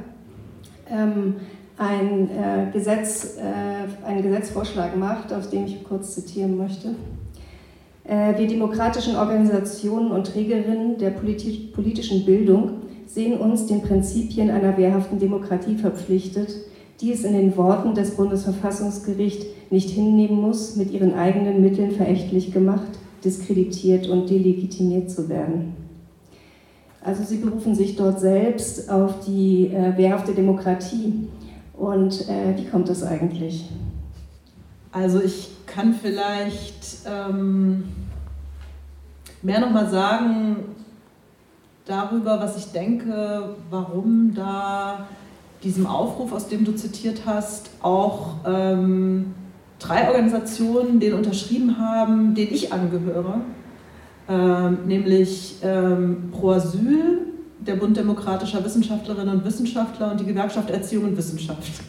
[SPEAKER 3] ähm, ein, äh, Gesetz, äh, einen Gesetzvorschlag macht, aus dem ich kurz zitieren möchte. Äh, wir demokratischen Organisationen und Trägerinnen der politi politischen Bildung sehen uns den Prinzipien einer wehrhaften Demokratie verpflichtet, die es in den Worten des Bundesverfassungsgerichts nicht hinnehmen muss, mit ihren eigenen Mitteln verächtlich gemacht, diskreditiert und delegitimiert zu werden. Also sie berufen sich dort selbst auf die äh, wehrhafte Demokratie. Und äh, wie kommt das eigentlich?
[SPEAKER 2] Also ich kann vielleicht ähm, mehr nochmal sagen darüber, was ich denke, warum da diesem Aufruf, aus dem du zitiert hast, auch ähm, drei Organisationen den unterschrieben haben, denen ich angehöre, ähm, nämlich ähm, Pro Asyl, der Bund demokratischer Wissenschaftlerinnen und Wissenschaftler und die Gewerkschaft Erziehung und Wissenschaft.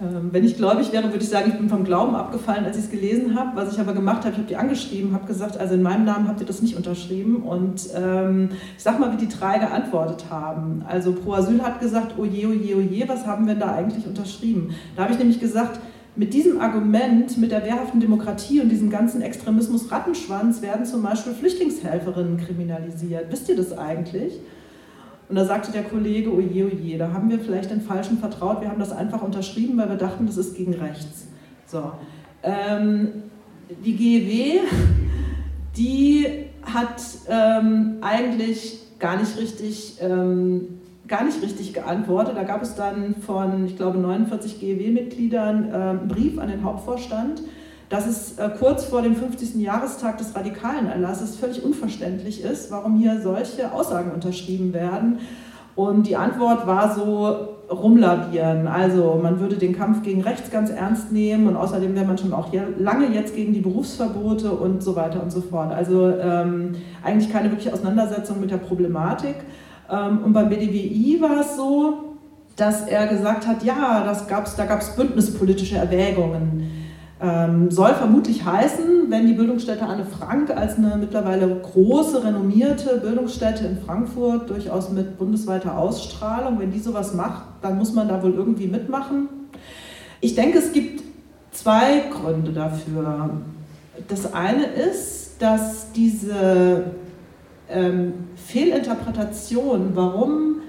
[SPEAKER 2] Ähm, wenn ich gläubig wäre, würde ich sagen, ich bin vom Glauben abgefallen, als ich es gelesen habe. Was ich aber gemacht habe, ich habe die angeschrieben, habe gesagt, also in meinem Namen habt ihr das nicht unterschrieben. Und ähm, ich sage mal, wie die drei geantwortet haben. Also Pro Asyl hat gesagt, oje, oje, oje, was haben wir da eigentlich unterschrieben? Da habe ich nämlich gesagt, mit diesem Argument, mit der wehrhaften Demokratie und diesem ganzen Extremismus-Rattenschwanz werden zum Beispiel Flüchtlingshelferinnen kriminalisiert. Wisst ihr das eigentlich? Und da sagte der Kollege, oje, oje, da haben wir vielleicht den Falschen vertraut, wir haben das einfach unterschrieben, weil wir dachten, das ist gegen rechts. So. Ähm, die GEW, die hat ähm, eigentlich gar nicht richtig ähm, gar nicht richtig geantwortet. Da gab es dann von, ich glaube, 49 GEW-Mitgliedern äh, einen Brief an den Hauptvorstand, dass es äh, kurz vor dem 50. Jahrestag des radikalen Erlasses völlig unverständlich ist, warum hier solche Aussagen unterschrieben werden. Und die Antwort war so rumlavieren. Also man würde den Kampf gegen rechts ganz ernst nehmen und außerdem wäre man schon auch lange jetzt gegen die Berufsverbote und so weiter und so fort. Also ähm, eigentlich keine wirkliche Auseinandersetzung mit der Problematik. Ähm, und beim BDWI war es so, dass er gesagt hat, ja, das gab's, da gab es bündnispolitische Erwägungen. Ähm, soll vermutlich heißen, wenn die Bildungsstätte Anne Frank als eine mittlerweile große, renommierte Bildungsstätte in Frankfurt, durchaus mit bundesweiter Ausstrahlung, wenn die sowas macht, dann muss man da wohl irgendwie mitmachen. Ich denke, es gibt zwei Gründe dafür. Das eine ist, dass diese ähm, Fehlinterpretation, warum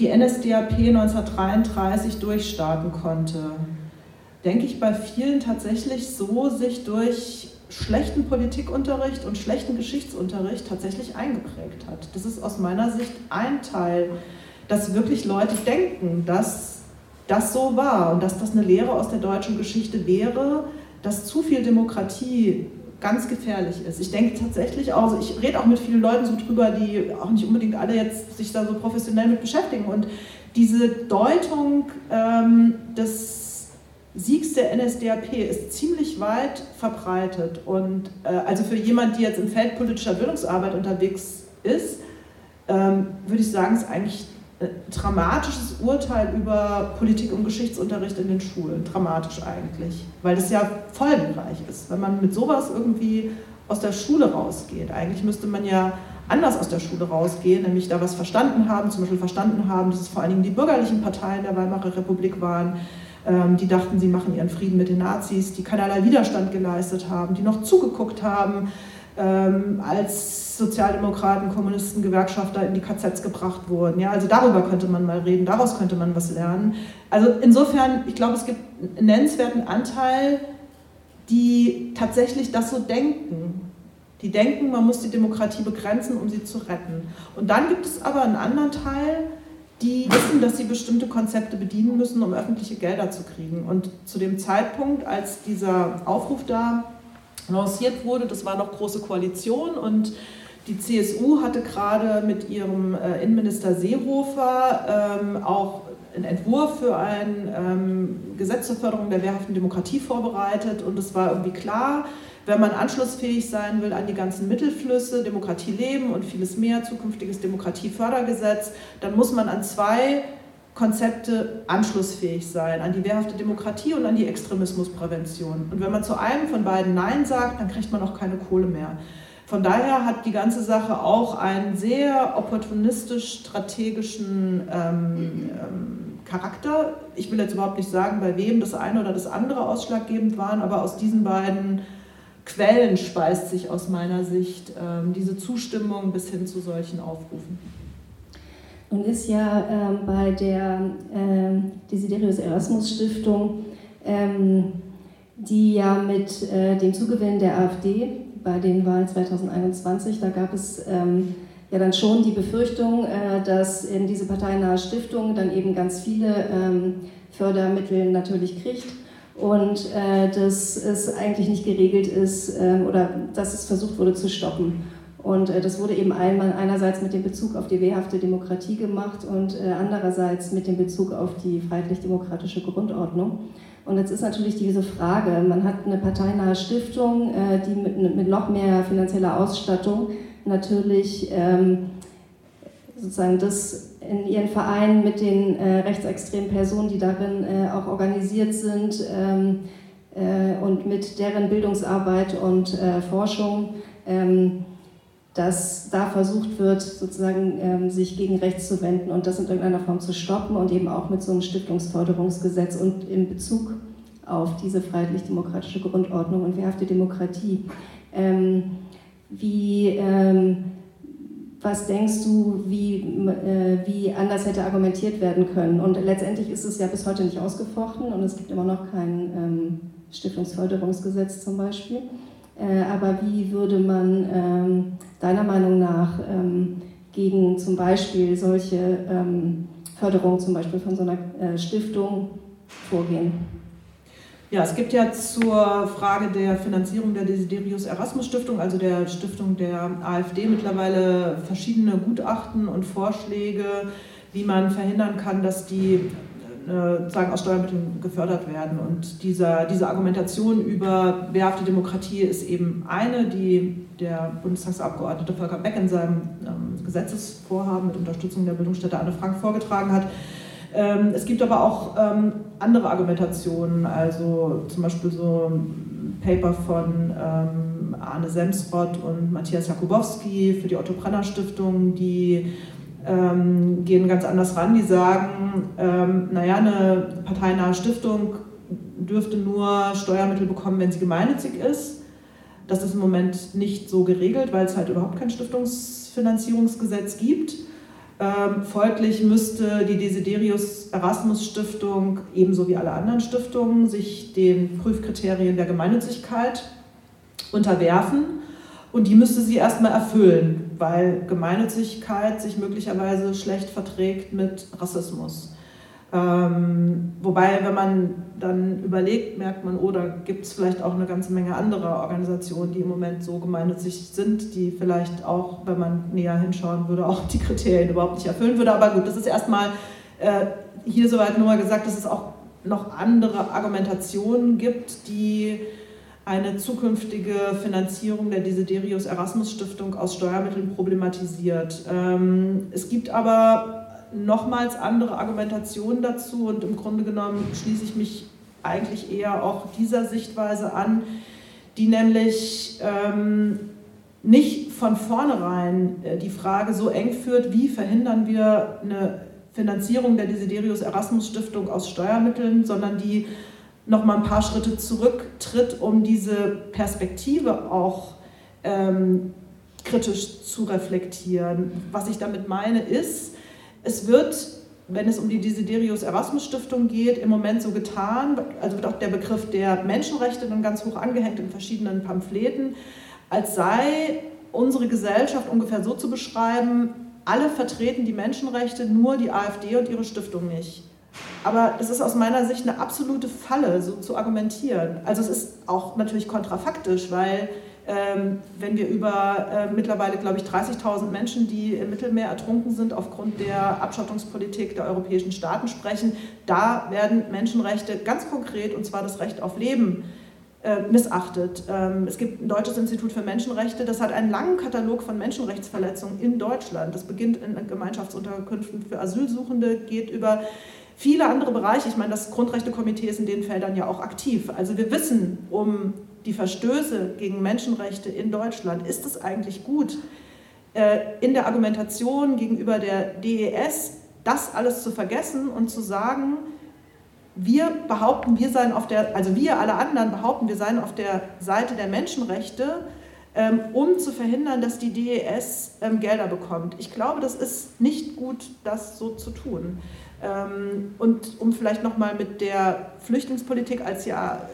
[SPEAKER 2] die NSDAP 1933 durchstarten konnte, denke ich bei vielen tatsächlich so sich durch schlechten Politikunterricht und schlechten Geschichtsunterricht tatsächlich eingeprägt hat. Das ist aus meiner Sicht ein Teil, dass wirklich Leute denken, dass das so war und dass das eine Lehre aus der deutschen Geschichte wäre, dass zu viel Demokratie ganz gefährlich ist. Ich denke tatsächlich auch, also ich rede auch mit vielen Leuten so drüber, die auch nicht unbedingt alle jetzt sich da so professionell mit beschäftigen. Und diese Deutung ähm, des Siegs der NSDAP ist ziemlich weit verbreitet. Und äh, also für jemand, die jetzt im Feld politischer Bildungsarbeit unterwegs ist, ähm, würde ich sagen, ist eigentlich dramatisches Urteil über Politik- und Geschichtsunterricht in den Schulen. Dramatisch eigentlich, weil das ja folgenreich ist. Wenn man mit sowas irgendwie aus der Schule rausgeht, eigentlich müsste man ja anders aus der Schule rausgehen, nämlich da was verstanden haben, zum Beispiel verstanden haben, dass es vor allen Dingen die bürgerlichen Parteien der Weimarer Republik waren, ähm, die dachten, sie machen ihren Frieden mit den Nazis, die keinerlei Widerstand geleistet haben, die noch zugeguckt haben, ähm, als Sozialdemokraten, Kommunisten, Gewerkschafter in die KZs gebracht wurden. Ja, also darüber könnte man mal reden, daraus könnte man was lernen. Also insofern, ich glaube, es gibt einen nennenswerten Anteil, die tatsächlich das so denken. Die denken, man muss die Demokratie begrenzen, um sie zu retten. Und dann gibt es aber einen anderen Teil, die wissen, dass sie bestimmte Konzepte bedienen müssen, um öffentliche Gelder zu kriegen. Und zu dem Zeitpunkt, als dieser Aufruf da lanciert wurde, das war noch große Koalition und die CSU hatte gerade mit ihrem äh, Innenminister Seehofer ähm, auch einen Entwurf für ein ähm, Gesetz zur Förderung der wehrhaften Demokratie vorbereitet und es war irgendwie klar, wenn man anschlussfähig sein will an die ganzen Mittelflüsse, Demokratie leben und vieles mehr, zukünftiges Demokratiefördergesetz, dann muss man an zwei Konzepte anschlussfähig sein, an die wehrhafte Demokratie und an die Extremismusprävention. Und wenn man zu einem von beiden Nein sagt, dann kriegt man auch keine Kohle mehr. Von daher hat die ganze Sache auch einen sehr opportunistisch-strategischen ähm, ähm, Charakter. Ich will jetzt überhaupt nicht sagen, bei wem das eine oder das andere ausschlaggebend waren, aber aus diesen beiden Quellen speist sich aus meiner Sicht ähm, diese Zustimmung bis hin zu solchen Aufrufen.
[SPEAKER 3] Nun ist ja ähm, bei der ähm, Desiderius Erasmus Stiftung, ähm, die ja mit äh, dem Zugewinn der AfD bei den Wahlen 2021, da gab es ähm, ja dann schon die Befürchtung, äh, dass in diese parteinahe Stiftung dann eben ganz viele ähm, Fördermittel natürlich kriegt und äh, dass es eigentlich nicht geregelt ist äh, oder dass es versucht wurde zu stoppen. Und äh, das wurde eben einmal einerseits mit dem Bezug auf die wehrhafte Demokratie gemacht und äh, andererseits mit dem Bezug auf die freiheitlich-demokratische Grundordnung. Und jetzt ist natürlich diese Frage, man hat eine parteinahe Stiftung, äh, die mit, mit noch mehr finanzieller Ausstattung natürlich ähm, sozusagen das in ihren Vereinen mit den rechtsextremen Personen, die darin auch organisiert sind ähm, äh, und mit deren Bildungsarbeit und Forschung, ähm, dass da versucht wird, sozusagen ähm, sich gegen rechts zu wenden und das in irgendeiner Form zu stoppen und eben auch mit so einem Stiftungsförderungsgesetz und in Bezug auf diese freiheitlich-demokratische Grundordnung und wehrhafte Demokratie. Ähm, wie ähm, was denkst du, wie, äh, wie anders hätte argumentiert werden können? Und letztendlich ist es ja bis heute nicht ausgefochten und es gibt immer noch kein ähm, Stiftungsförderungsgesetz zum Beispiel. Äh, aber wie würde man ähm, deiner Meinung nach ähm, gegen zum Beispiel solche ähm, Förderungen, zum Beispiel von so einer äh, Stiftung, vorgehen?
[SPEAKER 2] Ja, es gibt ja zur Frage der Finanzierung der Desiderius Erasmus Stiftung, also der Stiftung der AfD, mittlerweile verschiedene Gutachten und Vorschläge, wie man verhindern kann, dass die äh, sagen, aus Steuermitteln gefördert werden. Und dieser, diese Argumentation über wehrhafte Demokratie ist eben eine, die der Bundestagsabgeordnete Volker Beck in seinem ähm, Gesetzesvorhaben mit Unterstützung der Bildungsstätte Anne Frank vorgetragen hat. Ähm, es gibt aber auch ähm, andere Argumentationen, also zum Beispiel so ein Paper von ähm, Arne Semsrott und Matthias Jakubowski für die Otto Brenner Stiftung, die ähm, gehen ganz anders ran. Die sagen, ähm, naja, eine parteinahe Stiftung dürfte nur Steuermittel bekommen, wenn sie gemeinnützig ist. Das ist im Moment nicht so geregelt, weil es halt überhaupt kein Stiftungsfinanzierungsgesetz gibt. Ähm, folglich müsste die Desiderius Erasmus Stiftung ebenso wie alle anderen Stiftungen sich den Prüfkriterien der Gemeinnützigkeit unterwerfen und die müsste sie erstmal erfüllen, weil Gemeinnützigkeit sich möglicherweise schlecht verträgt mit Rassismus. Ähm, wobei, wenn man dann überlegt, merkt man, oder oh, gibt es vielleicht auch eine ganze Menge anderer Organisationen, die im Moment so gemeinnützig sind, die vielleicht auch, wenn man näher hinschauen würde, auch die Kriterien überhaupt nicht erfüllen würde. Aber gut, das ist erstmal äh, hier soweit nur mal gesagt, dass es auch noch andere Argumentationen gibt, die eine zukünftige Finanzierung der Desiderius Erasmus Stiftung aus Steuermitteln problematisiert. Ähm, es gibt aber nochmals andere Argumentationen dazu und im Grunde genommen schließe ich mich eigentlich eher auch dieser Sichtweise an, die nämlich ähm, nicht von vornherein äh, die Frage so eng führt, wie verhindern wir eine Finanzierung der Desiderius Erasmus Stiftung aus Steuermitteln, sondern die noch mal ein paar Schritte zurücktritt, um diese Perspektive auch ähm, kritisch zu reflektieren. Was ich damit meine ist, es wird, wenn es um die Desiderius Erasmus Stiftung geht, im Moment so getan, also wird auch der Begriff der Menschenrechte dann ganz hoch angehängt in verschiedenen Pamphleten, als sei unsere Gesellschaft ungefähr so zu beschreiben, alle vertreten die Menschenrechte, nur die AfD und ihre Stiftung nicht. Aber es ist aus meiner Sicht eine absolute Falle, so zu argumentieren. Also es ist auch natürlich kontrafaktisch, weil ähm, wenn wir über äh, mittlerweile, glaube ich, 30.000 Menschen, die im Mittelmeer ertrunken sind aufgrund der Abschottungspolitik der europäischen Staaten sprechen, da werden Menschenrechte ganz konkret, und zwar das Recht auf Leben, äh, missachtet. Ähm, es gibt ein deutsches Institut für Menschenrechte, das hat einen langen Katalog von Menschenrechtsverletzungen in Deutschland. Das beginnt in Gemeinschaftsunterkünften für Asylsuchende, geht über viele andere Bereiche. Ich meine, das Grundrechtekomitee ist in den Feldern ja auch aktiv. Also wir wissen um die Verstöße gegen Menschenrechte in Deutschland. Ist es eigentlich gut, äh, in der Argumentation gegenüber der DES das alles zu vergessen und zu sagen, wir behaupten, wir seien auf der, also wir alle anderen behaupten, wir seien auf der Seite der Menschenrechte, ähm, um zu verhindern, dass die DES ähm, Gelder bekommt. Ich glaube, das ist nicht gut, das so zu tun. Ähm, und um vielleicht nochmal mit der Flüchtlingspolitik als ja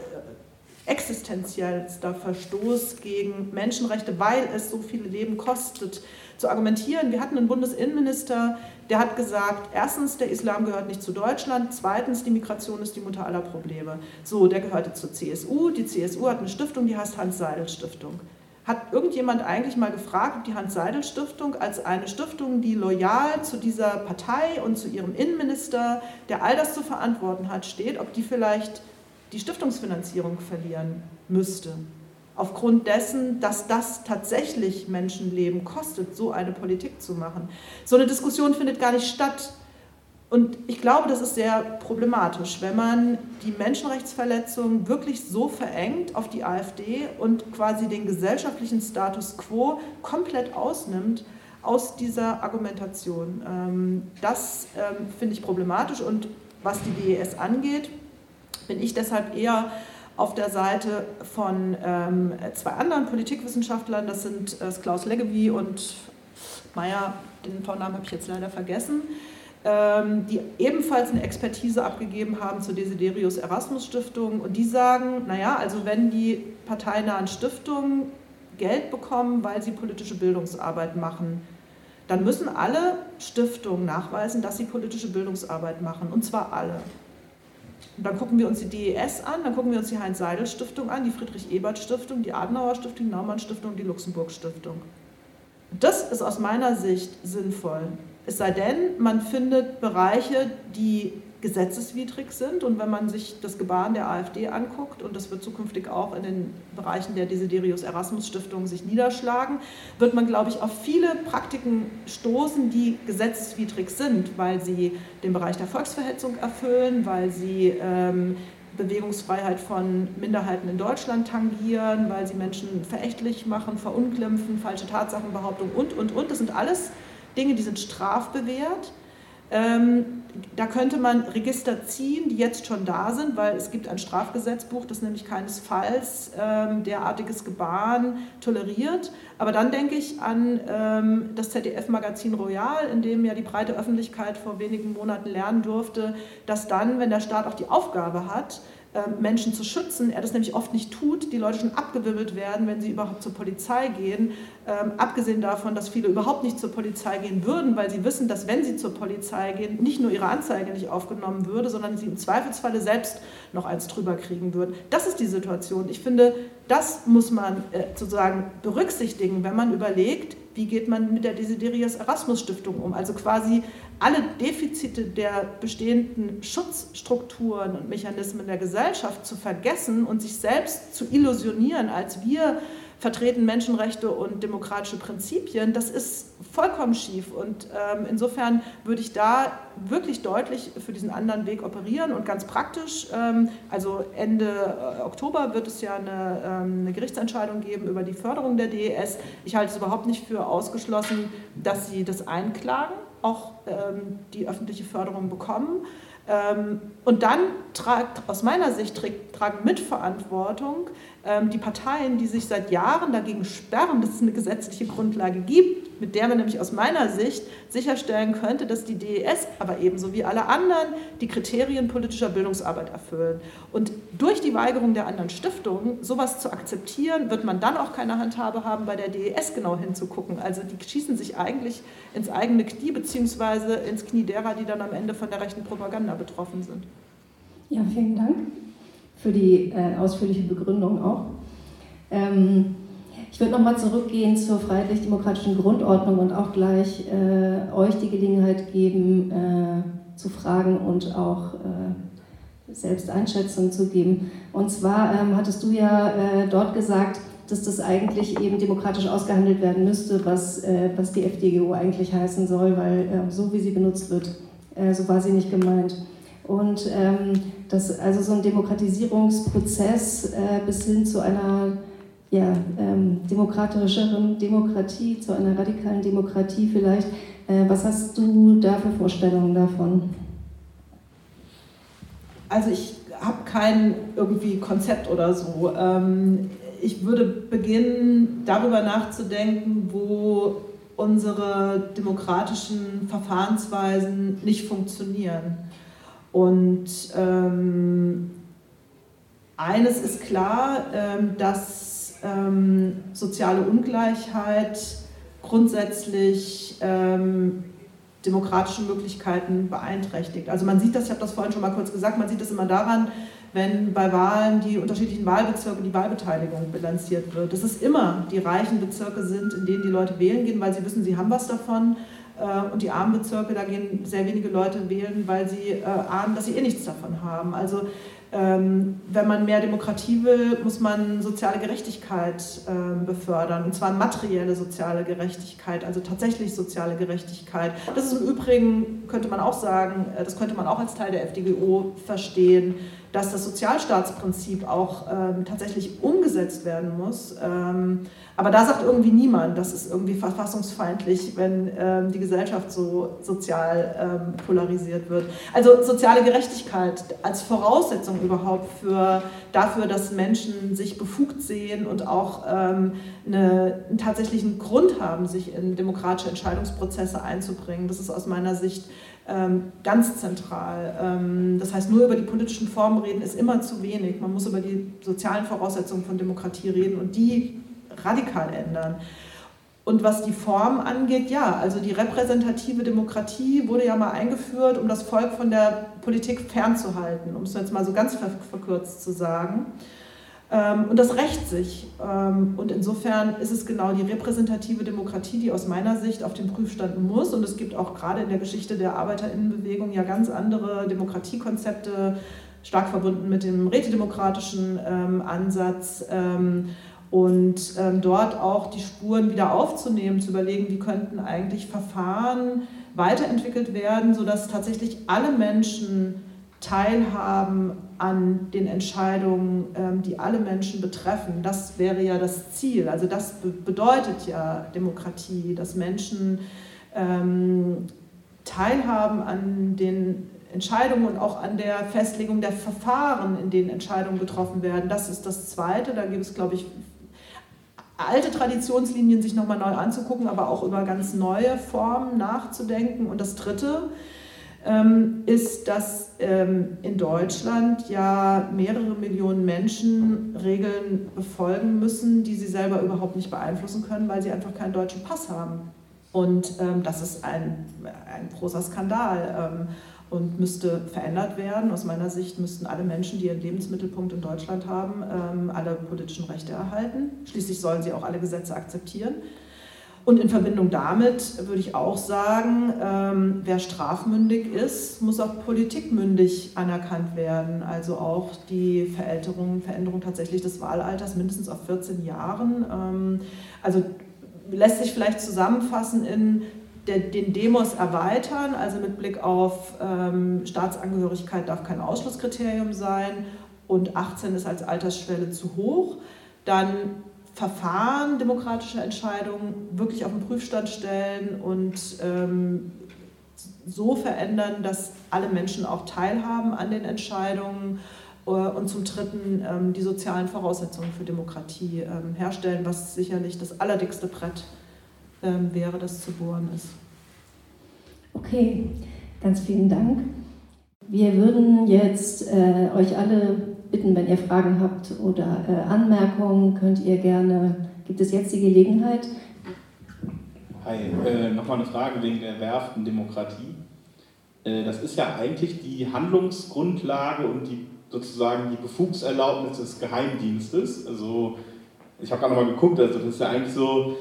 [SPEAKER 2] existenziellster Verstoß gegen Menschenrechte, weil es so viele Leben kostet, zu argumentieren. Wir hatten einen Bundesinnenminister, der hat gesagt, erstens, der Islam gehört nicht zu Deutschland, zweitens, die Migration ist die Mutter aller Probleme. So, der gehörte zur CSU, die CSU hat eine Stiftung, die heißt Hans-Seidel-Stiftung. Hat irgendjemand eigentlich mal gefragt, ob die Hans-Seidel-Stiftung als eine Stiftung, die loyal zu dieser Partei und zu ihrem Innenminister, der all das zu verantworten hat, steht, ob die vielleicht die Stiftungsfinanzierung verlieren müsste? Aufgrund dessen, dass das tatsächlich Menschenleben kostet, so eine Politik zu machen. So eine Diskussion findet gar nicht statt. Und ich glaube, das ist sehr problematisch, wenn man die Menschenrechtsverletzungen wirklich so verengt auf die AfD und quasi den gesellschaftlichen Status quo komplett ausnimmt aus dieser Argumentation. Ähm, das ähm, finde ich problematisch und was die DES angeht, bin ich deshalb eher auf der Seite von ähm, zwei anderen Politikwissenschaftlern, das sind äh, Klaus Leggevi und Meyer, den Vornamen habe ich jetzt leider vergessen, die ebenfalls eine Expertise abgegeben haben zur Desiderius Erasmus Stiftung. Und die sagen, naja, also wenn die parteinahen Stiftungen Geld bekommen, weil sie politische Bildungsarbeit machen, dann müssen alle Stiftungen nachweisen, dass sie politische Bildungsarbeit machen. Und zwar alle. Und dann gucken wir uns die DES an, dann gucken wir uns die Heinz-Seidel-Stiftung an, die Friedrich-Ebert-Stiftung, die Adenauer-Stiftung, die Naumann-Stiftung, die Luxemburg-Stiftung. Das ist aus meiner Sicht sinnvoll. Es sei denn, man findet Bereiche, die gesetzeswidrig sind. Und wenn man sich das Gebaren der AfD anguckt, und das wird zukünftig auch in den Bereichen der Desiderius Erasmus Stiftung sich niederschlagen, wird man, glaube ich, auf viele Praktiken stoßen, die gesetzeswidrig sind, weil sie den Bereich der Volksverhetzung erfüllen, weil sie ähm, Bewegungsfreiheit von Minderheiten in Deutschland tangieren, weil sie Menschen verächtlich machen, verunglimpfen, falsche Tatsachenbehauptungen und, und, und. Das sind alles Dinge, die sind strafbewehrt. Ähm, da könnte man Register ziehen, die jetzt schon da sind, weil es gibt ein Strafgesetzbuch, das nämlich keinesfalls ähm, derartiges Gebaren toleriert. Aber dann denke ich an ähm, das ZDF-Magazin Royal, in dem ja die breite Öffentlichkeit vor wenigen Monaten lernen durfte, dass dann, wenn der Staat auch die Aufgabe hat, Menschen zu schützen, er das nämlich oft nicht tut, die Leute schon abgewimmelt werden, wenn sie überhaupt zur Polizei gehen, ähm, abgesehen davon, dass viele überhaupt nicht zur Polizei gehen würden, weil sie wissen, dass wenn sie zur Polizei gehen, nicht nur ihre Anzeige nicht aufgenommen würde, sondern sie im Zweifelsfalle selbst noch eins drüber kriegen würden. Das ist die Situation. Ich finde, das muss man äh, sozusagen berücksichtigen, wenn man überlegt, wie geht man mit der Desiderius Erasmus Stiftung um? Also quasi alle Defizite der bestehenden Schutzstrukturen und Mechanismen der Gesellschaft zu vergessen und sich selbst zu illusionieren, als wir vertreten Menschenrechte und demokratische Prinzipien, das ist vollkommen schief. Und ähm, insofern würde ich da wirklich deutlich für diesen anderen Weg operieren und ganz praktisch, ähm, also Ende äh, Oktober wird es ja eine, ähm, eine, Gerichtsentscheidung geben über die Förderung der DES. Ich halte es überhaupt nicht für ausgeschlossen, dass sie das einklagen, auch ähm, die öffentliche Förderung bekommen. Ähm, und dann tragt, aus meiner Sicht tragen Mitverantwortung ähm, die Parteien, die sich seit Jahren dagegen sperren, dass es eine gesetzliche Grundlage gibt, mit der man nämlich aus meiner Sicht sicherstellen könnte, dass die DES, aber ebenso wie alle anderen, die Kriterien politischer Bildungsarbeit erfüllen. Und durch die Weigerung der anderen Stiftungen, sowas zu akzeptieren, wird man dann auch keine Handhabe haben, bei der DES genau hinzugucken. Also die schießen sich eigentlich ins eigene Knie, beziehungsweise ins Knie derer, die dann am Ende von der rechten Propaganda betroffen sind.
[SPEAKER 3] Ja, vielen Dank für die äh, ausführliche Begründung auch. Ähm, ich würde nochmal zurückgehen zur freiheitlich-demokratischen Grundordnung und auch gleich äh, euch die Gelegenheit geben, äh, zu fragen und auch äh, selbst Einschätzungen zu geben. Und zwar ähm, hattest du ja äh, dort gesagt, dass das eigentlich eben demokratisch ausgehandelt werden müsste, was, äh, was die FDGO eigentlich heißen soll, weil so wie sie benutzt wird, so war sie nicht gemeint. Und ähm, dass also so ein Demokratisierungsprozess äh, bis hin zu einer ja, ähm, demokratischeren Demokratie, zu einer radikalen Demokratie vielleicht. Äh, was hast du da für Vorstellungen davon?
[SPEAKER 2] Also ich habe kein irgendwie Konzept oder so. Ähm, ich würde beginnen, darüber nachzudenken, wo unsere demokratischen Verfahrensweisen nicht funktionieren. Und ähm, eines ist klar, ähm, dass ähm, soziale Ungleichheit grundsätzlich ähm, demokratische Möglichkeiten beeinträchtigt. Also man sieht das, ich habe das vorhin schon mal kurz gesagt, man sieht das immer daran, wenn bei Wahlen die unterschiedlichen Wahlbezirke die Wahlbeteiligung bilanziert wird. Es immer die reichen Bezirke sind, in denen die Leute wählen gehen, weil sie wissen, sie haben was davon. Äh, und die armen Bezirke, da gehen sehr wenige Leute wählen, weil sie äh, ahnen, dass sie eh nichts davon haben. Also wenn man mehr Demokratie will, muss man soziale Gerechtigkeit ähm, befördern. Und zwar materielle soziale Gerechtigkeit, also tatsächlich soziale Gerechtigkeit. Das ist im Übrigen, könnte man auch sagen, äh, das könnte man auch als Teil der FDGO verstehen, dass das Sozialstaatsprinzip auch ähm, tatsächlich umgesetzt werden muss. Ähm, aber da sagt irgendwie niemand, das ist irgendwie verfassungsfeindlich, wenn ähm, die Gesellschaft so sozial ähm, polarisiert wird. Also soziale Gerechtigkeit als Voraussetzung überhaupt für, dafür, dass Menschen sich befugt sehen und auch ähm, eine, einen tatsächlichen Grund haben, sich in demokratische Entscheidungsprozesse einzubringen. Das ist aus meiner Sicht ganz zentral. Ähm, das heißt, nur über die politischen Formen reden ist immer zu wenig. Man muss über die sozialen Voraussetzungen von Demokratie reden und die radikal ändern. Und was die Form angeht, ja, also die repräsentative Demokratie wurde ja mal eingeführt, um das Volk von der Politik fernzuhalten, um es jetzt mal so ganz verkürzt zu sagen. Ähm, und das rächt sich. Ähm, und insofern ist es genau die repräsentative Demokratie, die aus meiner Sicht auf den Prüfstand muss. Und es gibt auch gerade in der Geschichte der Arbeiterinnenbewegung ja ganz andere Demokratiekonzepte, stark verbunden mit dem rätedemokratischen ähm, Ansatz. und dort auch die Spuren wieder aufzunehmen, zu überlegen, wie könnten eigentlich Verfahren weiterentwickelt werden, sodass tatsächlich alle Menschen teilhaben an den Entscheidungen, ähm, die alle Menschen betreffen. Das wäre ja das Ziel. Also das bedeutet ja Demokratie, dass Menschen ähm, teilhaben an den Entscheidungen und auch an der Festlegung der Verfahren, in denen Entscheidungen getroffen werden. Das ist das Zweite. Da gibt es, glaube ich, alte Traditionslinien sich nochmal neu anzugucken, aber auch über ganz neue Formen nachzudenken. Und das Dritte, ist, dass ähm, in Deutschland ja mehrere Millionen Menschen Regeln befolgen müssen, die sie selber überhaupt nicht beeinflussen können, weil sie einfach keinen deutschen Pass haben. Und ähm, das ist ein, ein großer Skandal und müsste verändert werden. Aus meiner Sicht müssten alle Menschen, die ihren Lebensmittelpunkt in Deutschland haben, alle politischen Rechte erhalten. Schließlich sollen sie auch alle Gesetze akzeptieren. Und in Verbindung damit würde ich auch sagen, ähm, wer strafmündig ist, muss auch politikmündig anerkannt werden. Also auch die Verälterung, Veränderung tatsächlich des Wahlalters mindestens auf 14 Jahren. Ähm, also lässt sich vielleicht zusammenfassen in der, den Demos erweitern, also mit Blick auf ähm, Staatsangehörigkeit darf kein Ausschlusskriterium sein und 18 ist als Altersschwelle zu hoch. Dann Verfahren demokratischer Entscheidungen wirklich auf den Prüfstand stellen und ähm, so verändern, dass alle Menschen auch teilhaben an den Entscheidungen äh, und zum Dritten ähm, die sozialen Voraussetzungen für Demokratie ähm, herstellen, was sicherlich das allerdickste Brett ähm, wäre, das zu bohren ist.
[SPEAKER 3] Okay, ganz vielen Dank. Wir würden jetzt äh, euch alle bitten, wenn ihr Fragen habt oder äh, Anmerkungen, könnt ihr gerne, gibt es jetzt die Gelegenheit?
[SPEAKER 4] Hi, äh, nochmal eine Frage wegen der werften Demokratie. Äh, das ist ja eigentlich die Handlungsgrundlage und die sozusagen die Befugserlaubnis des Geheimdienstes. Also ich habe gerade nochmal geguckt, also das ist ja eigentlich so,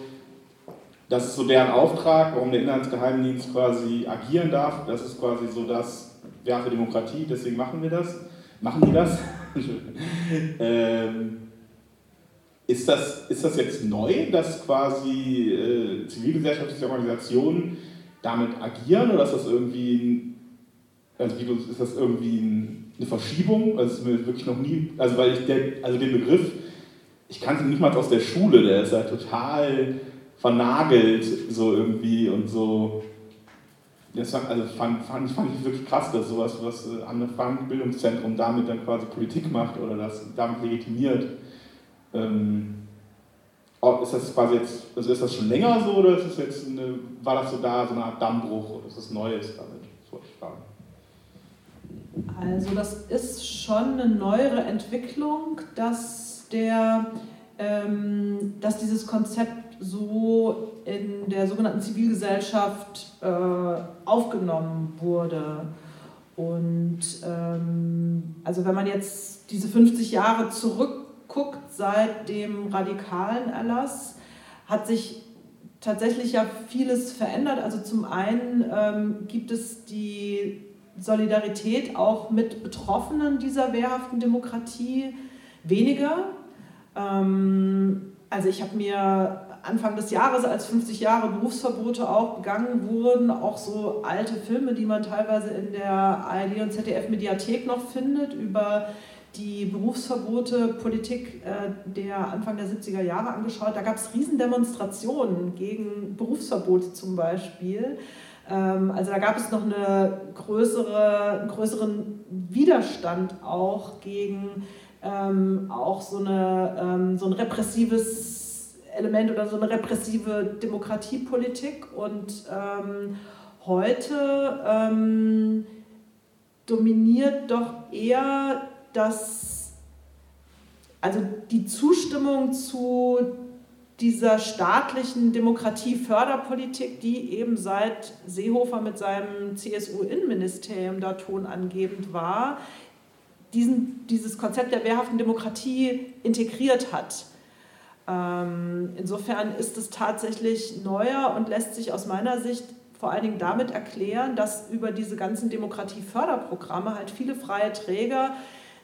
[SPEAKER 4] das ist so deren Auftrag, warum der Inlandsgeheimdienst quasi agieren darf. Das ist quasi so das werfe Demokratie, deswegen machen wir das. Machen die das? ähm, ist, das, ist das jetzt neu, dass quasi äh, zivilgesellschaftliche Organisationen damit agieren oder ist das irgendwie, also wie du, ist das irgendwie eine Verschiebung? Also ist mir wirklich noch nie, also weil ich der, also den Begriff, ich kannte ihn nicht mal aus der Schule, der ist ja total vernagelt so irgendwie und so das also fand, fand, fand ich wirklich krass, dass sowas, was äh, Anne Frank Bildungszentrum damit dann quasi Politik macht oder das damit legitimiert. Ähm, ist das quasi jetzt, also ist das schon länger so oder ist das jetzt eine, war das so da, so eine Art Dammbruch oder ist das Neues damit?
[SPEAKER 2] Also das ist schon eine neuere Entwicklung, dass der ähm, dass dieses Konzept so in der sogenannten Zivilgesellschaft äh, aufgenommen wurde. Und ähm, also wenn man jetzt diese 50 Jahre zurückguckt seit dem radikalen Erlass, hat sich tatsächlich ja vieles verändert. Also zum einen ähm, gibt es die Solidarität auch mit Betroffenen dieser wehrhaften Demokratie weniger. Ähm, also ich habe mir Anfang des Jahres, als 50 Jahre Berufsverbote auch begangen wurden, auch so alte Filme, die man teilweise in der ARD und ZDF-Mediathek noch findet, über die Berufsverbote Politik äh, der Anfang der 70er Jahre angeschaut. Da gab es Riesendemonstrationen gegen Berufsverbote zum Beispiel. Ähm, also da gab es noch eine größere, einen größeren Widerstand auch gegen ähm, auch so, eine, ähm, so ein repressives Element oder so eine repressive Demokratiepolitik. Und ähm, heute ähm, dominiert doch eher das, also die Zustimmung zu dieser staatlichen Demokratieförderpolitik, die eben seit Seehofer mit seinem CSU-Innenministerium da tonangebend war, diesen, dieses Konzept der wehrhaften Demokratie integriert hat. Ähm, insofern ist es tatsächlich neuer und lässt sich aus meiner Sicht vor allen Dingen damit erklären, dass über diese ganzen Demokratieförderprogramme halt viele freie Träger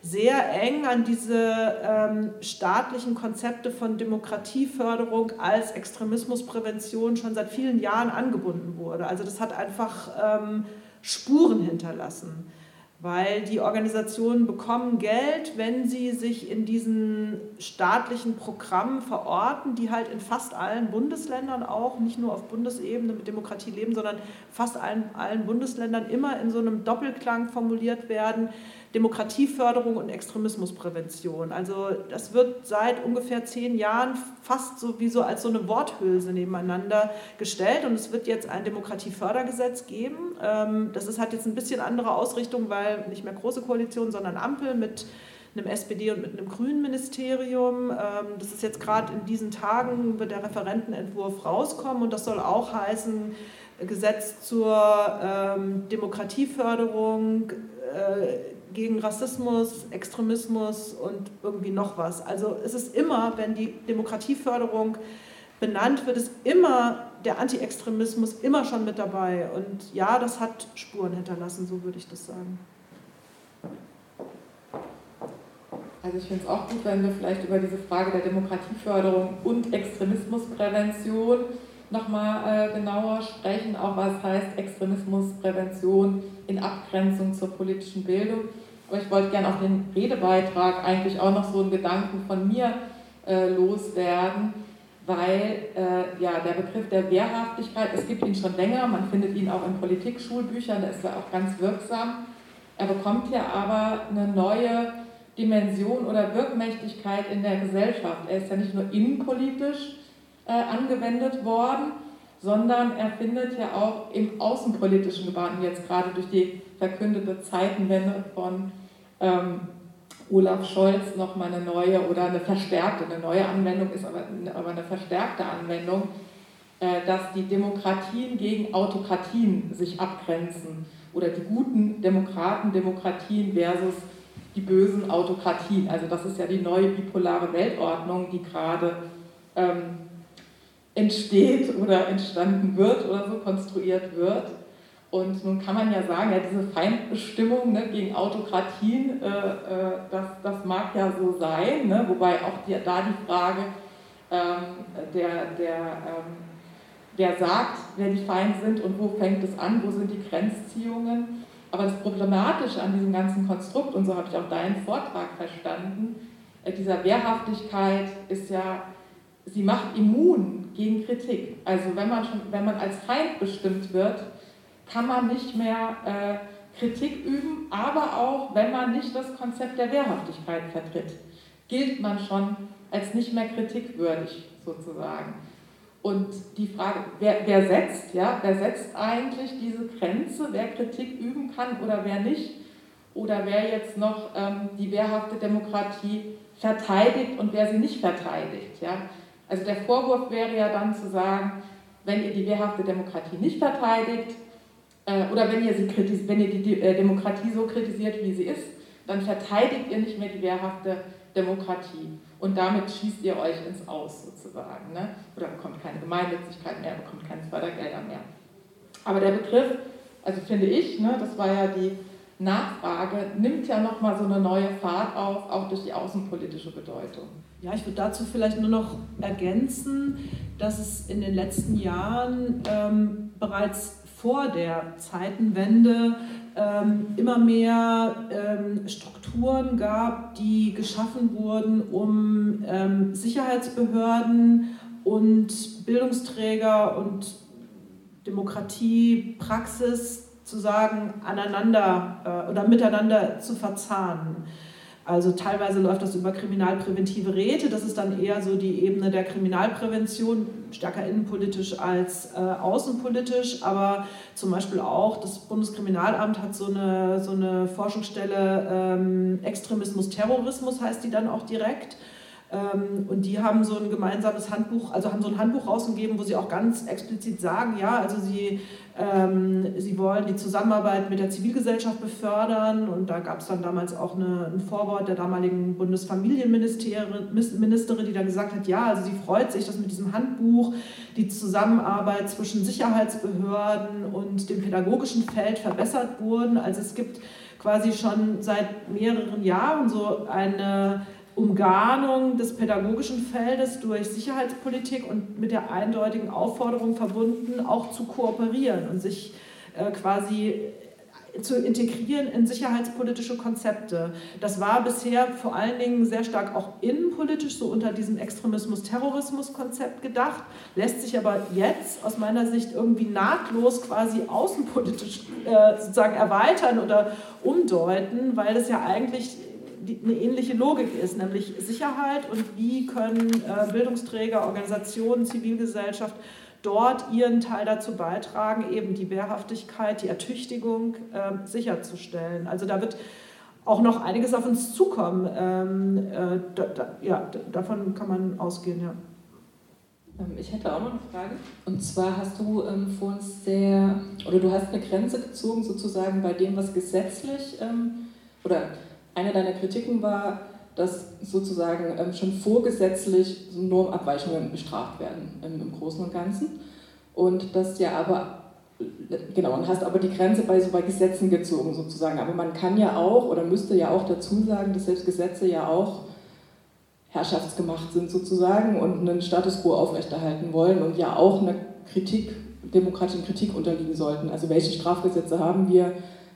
[SPEAKER 2] sehr eng an diese ähm, staatlichen Konzepte von Demokratieförderung als Extremismusprävention schon seit vielen Jahren angebunden wurde. Also das hat einfach ähm, Spuren hinterlassen weil die Organisationen bekommen Geld, wenn sie sich in diesen staatlichen Programmen verorten, die halt in fast allen Bundesländern auch, nicht nur auf Bundesebene mit Demokratie leben, sondern fast allen, allen Bundesländern immer in so einem Doppelklang formuliert werden. Demokratieförderung und Extremismusprävention. Also das wird seit ungefähr zehn Jahren fast so wie so als so eine Worthülse nebeneinander gestellt und es wird jetzt ein Demokratiefördergesetz geben. Ähm, das ist, hat jetzt ein bisschen andere Ausrichtung, weil nicht mehr große Koalition, sondern Ampel mit einem SPD und mit einem Grünen Ministerium. Ähm, das ist jetzt gerade in diesen Tagen, wird der Referentenentwurf rauskommen und das soll auch heißen, Gesetz zur ähm, Demokratieförderung, äh, gegen Rassismus, Extremismus und irgendwie noch was. Also es ist immer, wenn die Demokratieförderung benannt wird, ist immer der Anti-Extremismus immer schon mit dabei. Und ja, das hat Spuren hinterlassen, so würde ich das sagen.
[SPEAKER 5] Also ich finde es auch gut, wenn wir vielleicht über diese Frage der Demokratieförderung und Extremismusprävention nochmal äh, genauer sprechen, auch was heißt Extremismusprävention in Abgrenzung zur politischen Bildung. Aber ich wollte gerne auf den Redebeitrag eigentlich auch noch so einen Gedanken von mir äh, loswerden, weil äh, ja, der Begriff der Wehrhaftigkeit, es gibt ihn schon länger, man findet ihn auch in Politikschulbüchern, da ist er auch ganz wirksam. Er bekommt ja aber eine neue Dimension oder Wirkmächtigkeit in der Gesellschaft. Er ist ja nicht nur innenpolitisch äh, angewendet worden, sondern er findet ja auch im außenpolitischen Gebaren, jetzt gerade durch die verkündete Zeitenwende von ähm, Olaf Scholz nochmal eine neue oder eine verstärkte, eine neue Anwendung ist aber, aber eine verstärkte Anwendung, äh, dass die Demokratien gegen Autokratien sich abgrenzen oder die guten Demokraten, Demokratien versus die bösen Autokratien. Also das ist ja die neue bipolare Weltordnung, die gerade ähm, entsteht oder entstanden wird oder so konstruiert wird. Und nun kann man ja sagen, ja, diese Feindbestimmung ne, gegen Autokratien, äh, äh, das, das mag ja so sein, ne, wobei auch die, da die Frage, ähm, der, der, ähm, wer sagt, wer die Feind sind und wo fängt es an, wo sind die Grenzziehungen. Aber das Problematische an diesem ganzen Konstrukt, und so habe ich auch deinen Vortrag verstanden, äh, dieser Wehrhaftigkeit ist ja, sie macht immun gegen Kritik. Also wenn man, schon, wenn man als Feind bestimmt wird, kann man nicht mehr äh, Kritik üben, aber auch wenn man nicht das Konzept der Wehrhaftigkeit vertritt, gilt man schon als nicht mehr kritikwürdig sozusagen. Und die Frage, wer, wer setzt, ja, wer setzt eigentlich diese Grenze, wer Kritik üben kann oder wer nicht, oder wer jetzt noch ähm, die wehrhafte Demokratie verteidigt und wer sie nicht verteidigt. Ja? Also der Vorwurf wäre ja dann zu sagen, wenn ihr die wehrhafte Demokratie nicht verteidigt, oder wenn ihr, sie wenn ihr die äh, Demokratie so kritisiert, wie sie ist, dann verteidigt ihr nicht mehr die wehrhafte Demokratie. Und damit schießt ihr euch ins Aus sozusagen. Ne? Oder bekommt keine Gemeinnützigkeit mehr, bekommt keine Fördergelder mehr. Aber der Begriff, also finde ich, ne, das war ja die Nachfrage, nimmt ja nochmal so eine neue Fahrt auf, auch durch die außenpolitische Bedeutung.
[SPEAKER 2] Ja, ich würde dazu vielleicht nur noch ergänzen, dass es in den letzten Jahren ähm, bereits vor der Zeitenwende ähm, immer mehr ähm, Strukturen gab, die geschaffen wurden, um ähm, Sicherheitsbehörden und Bildungsträger und Demokratiepraxis zu sagen, aneinander äh, oder miteinander zu verzahnen. Also teilweise läuft das über kriminalpräventive Räte, das ist dann eher so die Ebene der Kriminalprävention, stärker innenpolitisch als äh, außenpolitisch, aber zum Beispiel auch das Bundeskriminalamt hat so eine, so eine Forschungsstelle ähm, Extremismus, Terrorismus heißt die dann auch direkt. Ähm, und die haben so ein gemeinsames Handbuch, also haben so ein Handbuch rausgegeben, wo sie auch ganz explizit sagen, ja, also sie, sie wollen die Zusammenarbeit mit der Zivilgesellschaft befördern. Und da gab es dann damals auch eine, ein Vorwort der damaligen Bundesfamilienministerin, die dann gesagt hat, ja, also sie freut sich, dass mit diesem Handbuch die Zusammenarbeit zwischen Sicherheitsbehörden und dem pädagogischen Feld verbessert wurden. Also es gibt quasi schon seit mehreren Jahren so eine Umgarnung des pädagogischen Feldes durch Sicherheitspolitik und mit der eindeutigen Aufforderung verbunden, auch zu kooperieren und sich äh, quasi zu integrieren in sicherheitspolitische Konzepte. Das war bisher vor allen Dingen sehr stark auch innenpolitisch, so unter diesem Extremismus-Terrorismus-Konzept gedacht, lässt sich aber jetzt aus meiner Sicht irgendwie nahtlos quasi außenpolitisch äh, sozusagen erweitern oder umdeuten, weil es ja eigentlich eine ähnliche Logik ist, nämlich Sicherheit und wie können äh, Bildungsträger, Organisationen, Zivilgesellschaft dort ihren Teil dazu beitragen, eben die Wehrhaftigkeit, die Ertüchtigung äh, sicherzustellen. Also da wird auch noch einiges auf uns zukommen. Ähm, äh, ja, davon kann man ausgehen, ja.
[SPEAKER 5] Ähm, ich hätte auch noch eine Frage. Und zwar hast du ähm, vor uns sehr, oder du hast eine Grenze gezogen sozusagen bei dem, was gesetzlich ähm, oder eine deiner Kritiken war,
[SPEAKER 1] dass sozusagen ähm, schon vorgesetzlich Normabweichungen bestraft werden im, Großen und Ganzen. Und das ja aber genau, und hast aber die Grenze bei, so bei Gesetzen gezogen sozusagen. Aber man kann ja auch oder müsste ja auch dazu sagen, dass selbst Gesetze ja auch herrschaftsgemacht sind sozusagen und einen Status quo aufrechterhalten wollen und ja auch eine Kritik, demokratischen Kritik unterliegen sollten. Also welche Strafgesetze haben wir,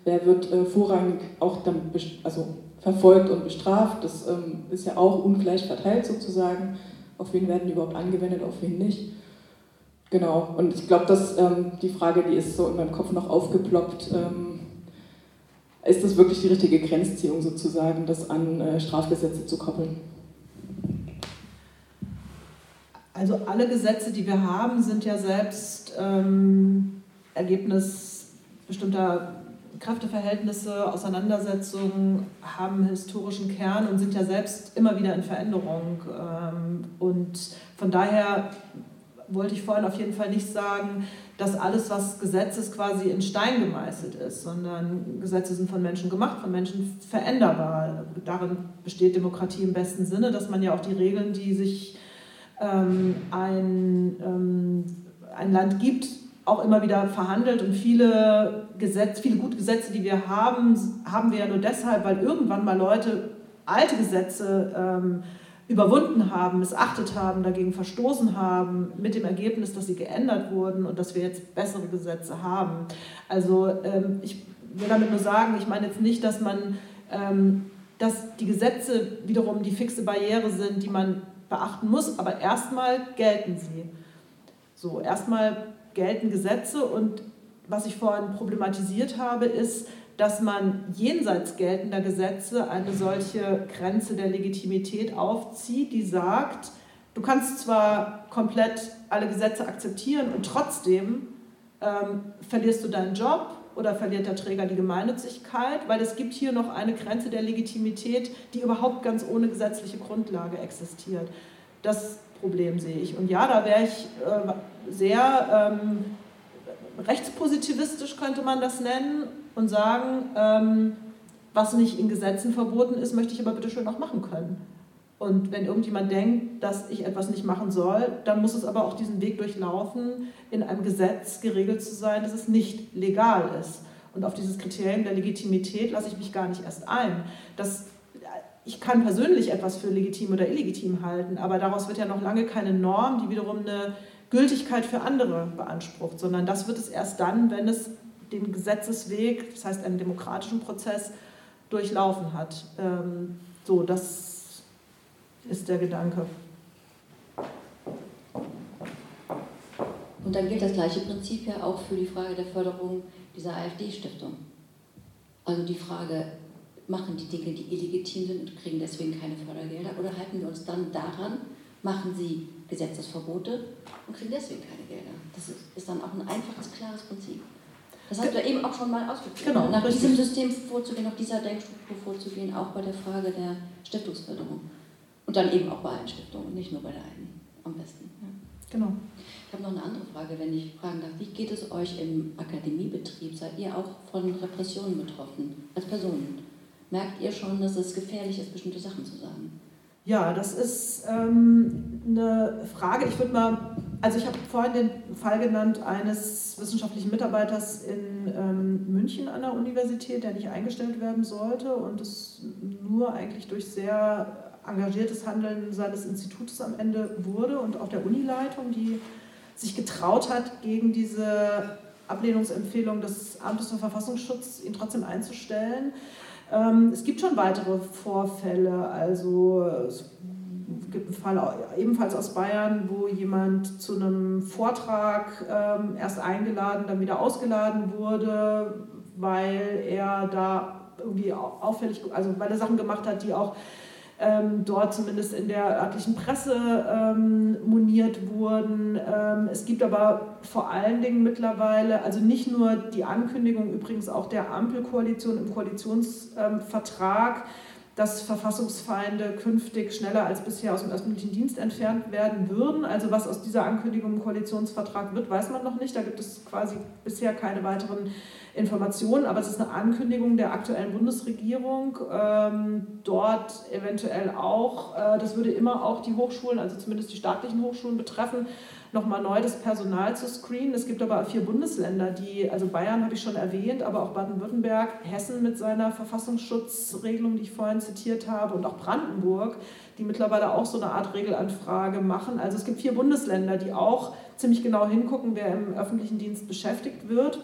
[SPEAKER 1] wer wird äh, vorrangig auch dann also verfolgt und bestraft, das ähm, ist ja auch ungleich verteilt sozusagen. Auf wen werden die überhaupt angewendet, auf wen nicht. Genau, und ich glaube, dass ähm, die Frage, die ist so in meinem Kopf noch aufgeploppt, ähm, ist das wirklich die richtige Grenzziehung sozusagen, das an äh, Strafgesetze zu koppeln?
[SPEAKER 2] Also alle Gesetze, die wir haben, sind ja selbst ähm, Ergebnis bestimmter Kräfteverhältnisse, Auseinandersetzungen, haben historischen Kern und sind ja selbst immer wieder in Veränderung. Ähm, und von daher wollte ich vorhin auf jeden Fall nicht sagen, dass alles, was Gesetz ist, quasi in Stein gemeißelt ist, sondern Gesetze sind von Menschen gemacht, von Menschen veränderbar. Darin besteht Demokratie im besten Sinne, dass man ja auch die Regeln, die sich ähm, ein, ähm, ein Land gibt, auch immer wieder verhandelt und viele Gesetze, viele gute Gesetze, die wir haben, haben wir ja nur deshalb, weil irgendwann mal Leute alte Gesetze ähm, überwunden haben, missachtet haben, dagegen verstoßen haben, mit dem Ergebnis, dass sie geändert wurden und dass wir jetzt bessere Gesetze haben. Also ähm, ich will damit nur sagen, ich meine jetzt nicht, dass man, ähm, dass die Gesetze wiederum die fixe Barriere sind, die man beachten muss, aber erstmal gelten sie. So, erstmal gelten Gesetze und was ich vorhin problematisiert habe, ist, dass man jenseits geltender Gesetze eine solche Grenze der Legitimität aufzieht, die sagt, du kannst zwar komplett alle Gesetze akzeptieren und trotzdem ähm, verlierst du deinen Job oder verliert der Träger die Gemeinnützigkeit, weil es gibt hier noch eine Grenze der Legitimität, die überhaupt ganz ohne gesetzliche Grundlage existiert. Das Problem sehe ich. Und ja, da wäre ich äh, sehr ähm, rechtspositivistisch, könnte man das nennen, und sagen, ähm, was nicht in Gesetzen verboten ist, möchte ich aber bitte schön auch machen können. Und wenn irgendjemand denkt, dass ich etwas nicht machen soll, dann muss es aber auch diesen Weg durchlaufen, in einem Gesetz geregelt zu sein, dass es nicht legal ist. Und auf dieses Kriterium der Legitimität lasse ich mich gar nicht erst ein. Das, ich kann persönlich etwas für legitim oder illegitim halten, aber daraus wird ja noch lange keine Norm, die wiederum eine Gültigkeit für andere beansprucht, sondern das wird es erst dann, wenn es den Gesetzesweg, das heißt einen demokratischen Prozess, durchlaufen hat. Ähm, so, das ist der Gedanke.
[SPEAKER 6] Und dann gilt das gleiche Prinzip ja auch für die Frage der Förderung dieser AfD-Stiftung. Also die Frage, machen die Dinge, die illegitim sind und kriegen deswegen keine Fördergelder? Oder halten wir uns dann daran, machen sie Gesetzesverbote und kriegen deswegen keine Gelder? Das ist dann auch ein einfaches, klares Prinzip. Das hast du eben auch schon mal ausgeführt. Genau, nach richtig. diesem System vorzugehen, nach dieser Denkstruktur vorzugehen, auch bei der Frage der Stiftungsförderung. Und dann eben auch bei allen Stiftungen, nicht nur bei der einen am besten. Ja.
[SPEAKER 2] Genau.
[SPEAKER 6] Ich habe noch eine andere Frage, wenn ich fragen darf. Wie geht es euch im Akademiebetrieb? Seid ihr auch von Repressionen betroffen, als Personen? Merkt ihr schon, dass es gefährlich ist, bestimmte Sachen zu sagen?
[SPEAKER 2] Ja, das ist ähm, eine Frage. Ich würde mal, also ich habe vorhin den Fall genannt eines wissenschaftlichen Mitarbeiters in ähm, München an der Universität, der nicht eingestellt werden sollte und es nur eigentlich durch sehr engagiertes Handeln seines Instituts am Ende wurde und auch der Unileitung, die sich getraut hat, gegen diese Ablehnungsempfehlung des Amtes für Verfassungsschutz ihn trotzdem einzustellen. Ähm, es gibt schon weitere Vorfälle, also es gibt einen Fall ebenfalls aus Bayern, wo jemand zu einem Vortrag ähm, erst eingeladen, dann wieder ausgeladen wurde, weil er da irgendwie auffällig, also weil er Sachen gemacht hat, die auch ähm, dort zumindest in der örtlichen Presse ähm, moniert wurden. Ähm, es gibt aber vor allen Dingen mittlerweile, also nicht nur die Ankündigung übrigens auch der Ampelkoalition im Koalitionsvertrag, dass Verfassungsfeinde künftig schneller als bisher aus dem öffentlichen Dienst entfernt werden würden. Also was aus dieser Ankündigung im Koalitionsvertrag wird, weiß man noch nicht. Da gibt es quasi bisher keine weiteren Informationen, aber es ist eine Ankündigung der aktuellen Bundesregierung, ähm, dort eventuell auch, äh, das würde immer auch die Hochschulen, also zumindest die staatlichen Hochschulen betreffen, nochmal neu das Personal zu screenen. Es gibt aber vier Bundesländer, die, also Bayern habe ich schon erwähnt, aber auch Baden-Württemberg, Hessen mit seiner Verfassungsschutzregelung, die ich vorhin zitiert habe, und auch Brandenburg, die mittlerweile auch so eine Art Regelanfrage machen. Also es gibt vier Bundesländer, die auch ziemlich genau hingucken, wer im öffentlichen Dienst beschäftigt wird.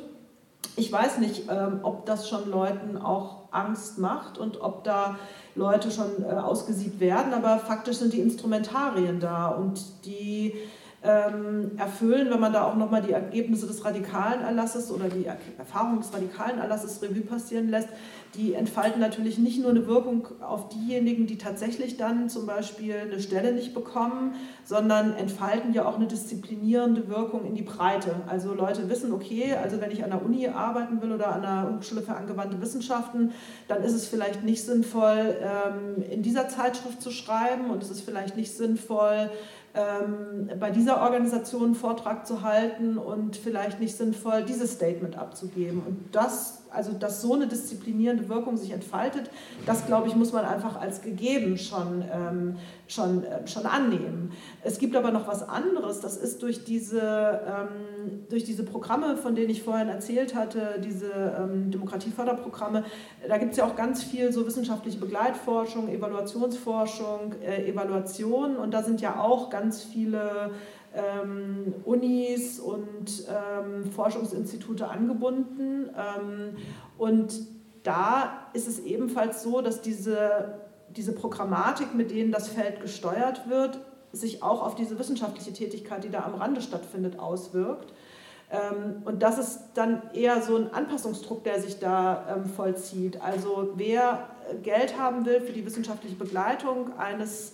[SPEAKER 2] Ich weiß nicht, ähm, ob das schon Leuten auch Angst macht und ob da Leute schon äh, ausgesiebt werden, aber faktisch sind die Instrumentarien da und die ähm, erfüllen, wenn man da auch nochmal die Ergebnisse des radikalen Erlasses oder die Erfahrung des radikalen Erlasses Revue passieren lässt, die entfalten natürlich nicht nur eine Wirkung auf diejenigen, die tatsächlich dann zum Beispiel eine Stelle nicht bekommen, sondern entfalten ja auch eine disziplinierende Wirkung in die Breite. Also Leute wissen, okay, also wenn ich an der Uni arbeiten will oder an der Hochschule für angewandte Wissenschaften, dann ist es vielleicht nicht sinnvoll, ähm, in dieser Zeitschrift zu schreiben und es ist vielleicht nicht sinnvoll, ähm, bei dieser Organisation einen Vortrag zu halten und vielleicht nicht sinnvoll, dieses Statement abzugeben. Und das also dass so eine disziplinierende Wirkung sich entfaltet, das glaube ich, muss man einfach als gegeben schon, ähm, schon, äh, schon annehmen. Es gibt aber noch was anderes, das ist durch diese, ähm, durch diese Programme, von denen ich vorhin erzählt hatte, diese ähm, Demokratieförderprogramme, da gibt es ja auch ganz viel so wissenschaftliche Begleitforschung, Evaluationsforschung, äh, Evaluation und da sind ja auch ganz viele ähm, Unis und ähm, Forschungsinstitute angebunden. Ähm, und da ist es ebenfalls so, dass diese, diese Programmatik, mit denen das Feld gesteuert wird, sich auch auf diese wissenschaftliche Tätigkeit, die da am Rande stattfindet, auswirkt. Ähm, und das ist dann eher so ein Anpassungsdruck, der sich da ähm, vollzieht. Also wer Geld haben will für die wissenschaftliche Begleitung eines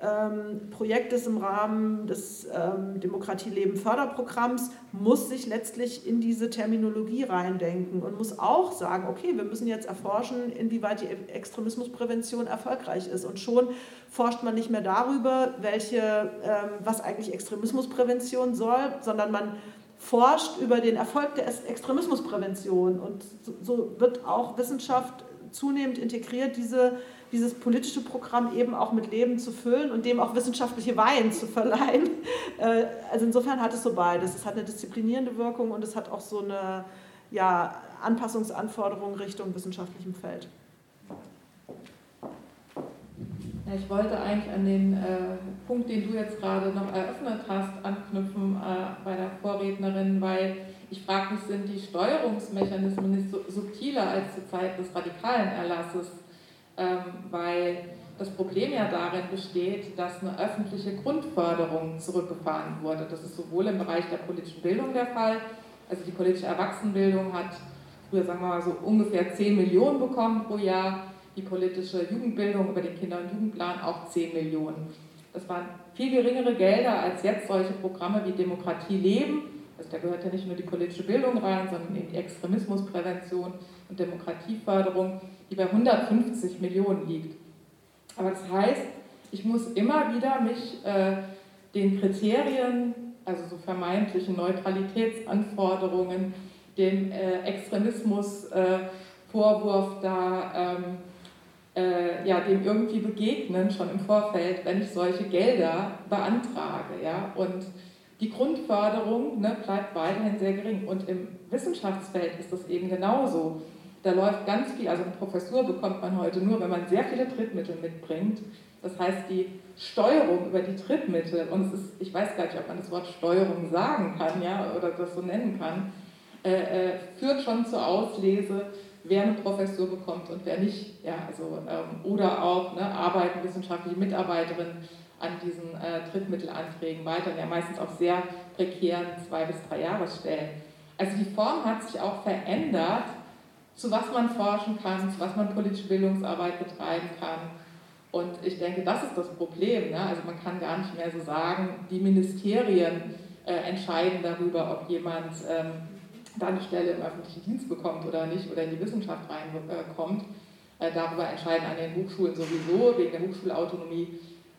[SPEAKER 2] ähm, Projektes im Rahmen des ähm, Demokratieleben-Förderprogramms muss sich letztlich in diese Terminologie reindenken und muss auch sagen, okay, wir müssen jetzt erforschen, inwieweit die Extremismusprävention erfolgreich ist. Und schon forscht man nicht mehr darüber, welche, ähm, was eigentlich Extremismusprävention soll, sondern man forscht über den Erfolg der Extremismusprävention. Und so, so wird auch Wissenschaft zunehmend integriert, diese dieses politische Programm eben auch mit Leben zu füllen und dem auch wissenschaftliche Weihen zu verleihen. Äh, also insofern hat es so beides. Es hat eine disziplinierende Wirkung und es hat auch so eine ja, Anpassungsanforderung Richtung wissenschaftlichem Feld.
[SPEAKER 5] Ich wollte eigentlich an den äh, Punkt, den du jetzt gerade noch eröffnet hast, anknüpfen äh, bei der Vorrednerin, weil ich frage mich, sind die Steuerungsmechanismen nicht so subtiler als zur Zeit des radikalen Erlasses? Ähm, weil das Problem ja darin besteht, dass eine öffentliche Grundförderung zurückgefahren wurde. Das ist sowohl im Bereich der politischen Bildung der Fall, also die politische Erwachsenenbildung hat früher, sagen wir mal so, ungefähr 10 Millionen bekommen pro Jahr, die politische Jugendbildung über den Kinder- und Jugendplan auch 10 Millionen. Das waren viel geringere Gelder als jetzt solche Programme wie Demokratie leben. Also da gehört ja nicht nur die politische Bildung rein, sondern eben die Extremismusprävention und Demokratieförderung die bei 150 Millionen liegt. Aber das heißt, ich muss immer wieder mich äh, den Kriterien, also so vermeintlichen Neutralitätsanforderungen, dem äh, Extremismusvorwurf äh, da ähm, äh, ja, dem irgendwie begegnen, schon im Vorfeld, wenn ich solche Gelder beantrage. Ja? Und die Grundförderung ne, bleibt weiterhin sehr gering. Und im Wissenschaftsfeld ist das eben genauso. Da läuft ganz viel, also eine Professur bekommt man heute nur, wenn man sehr viele Drittmittel mitbringt. Das heißt, die Steuerung über die Drittmittel, und es ist, ich weiß gar nicht, ob man das Wort Steuerung sagen kann, ja, oder das so nennen kann, äh, äh, führt schon zur Auslese, wer eine Professur bekommt und wer nicht. Ja, also, ähm, oder auch ne, arbeiten wissenschaftliche Mitarbeiterinnen an diesen äh, Drittmittelanträgen weiter, ja meistens auf sehr prekären zwei bis drei Jahresstellen. Also die Form hat sich auch verändert zu was man forschen kann, zu was man politische Bildungsarbeit betreiben kann. Und ich denke, das ist das Problem. Ne? Also man kann gar nicht mehr so sagen, die Ministerien äh, entscheiden darüber, ob jemand ähm, da eine Stelle im öffentlichen Dienst bekommt oder nicht oder in die Wissenschaft reinkommt.
[SPEAKER 1] Äh, darüber entscheiden an den Hochschulen sowieso, wegen der Hochschulautonomie,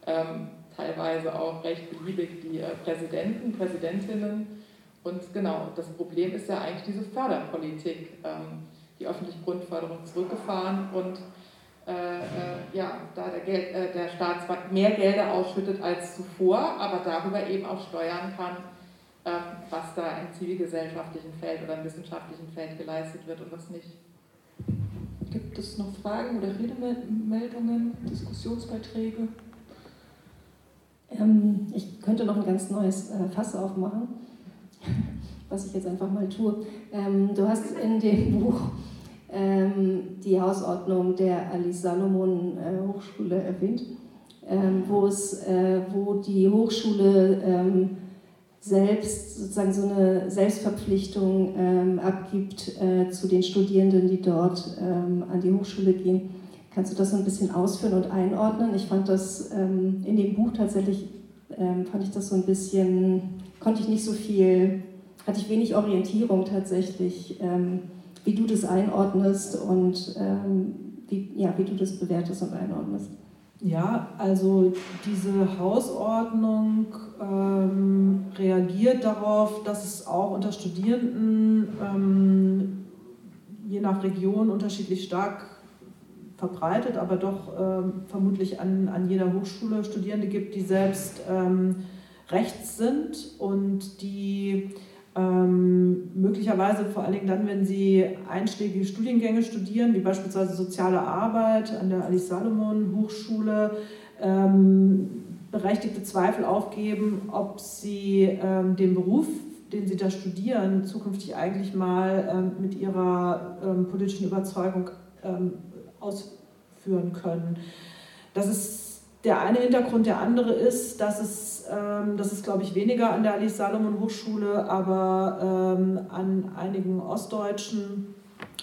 [SPEAKER 1] ähm, teilweise auch recht beliebig die äh, Präsidenten, Präsidentinnen. Und genau, das Problem ist ja eigentlich diese Förderpolitik, ähm, die öffentliche Grundförderung zurückgefahren und äh, äh, ja, da der, Geld, äh, der Staat zwar mehr Gelder ausschüttet als zuvor, aber darüber eben auch steuern kann, ähm, was da im zivilgesellschaftlichen Feld oder im wissenschaftlichen Feld geleistet wird und was nicht. Gibt es noch Fragen oder Redemeldungen, Diskussionsbeiträge?
[SPEAKER 3] Ähm, ich könnte noch ein ganz neues äh, Fass aufmachen, was ich jetzt einfach mal tue. Ähm, du hast in dem Buch ähm, die Hausordnung der Alice Salomon äh, Hochschule erwähnt, ähm, wo, es, äh, wo die Hochschule ähm, selbst sozusagen so eine Selbstverpflichtung ähm, abgibt äh, zu den Studierenden, die dort ähm, an die Hochschule gehen. Kannst du das so ein bisschen ausführen und einordnen? Ich fand das in dem Buch tatsächlich, fand ich das so ein bisschen, konnte ich nicht so viel, hatte ich wenig Orientierung tatsächlich, ähm, wie du das einordnest und ähm, wie, ja, wie du das bewertest und einordnest.
[SPEAKER 2] Ja, also diese Hausordnung ähm, reagiert darauf, dass es auch unter Studierenden ähm, je nach Region unterschiedlich stark verbreitet, aber doch ähm, vermutlich an, an jeder Hochschule Studierende gibt, die selbst ähm, rechts sind und die ähm, möglicherweise vor allen Dingen dann, wenn sie einschlägige Studiengänge studieren, wie beispielsweise soziale Arbeit an der Alice Salomon Hochschule, ähm, berechtigte Zweifel aufgeben, ob sie ähm, den Beruf, den sie da studieren, zukünftig eigentlich mal ähm, mit ihrer ähm, politischen Überzeugung ähm, ausführen können. Das ist der eine Hintergrund, der andere ist, dass es, ähm, das ist glaube ich weniger an der Alice Salomon Hochschule, aber ähm, an einigen ostdeutschen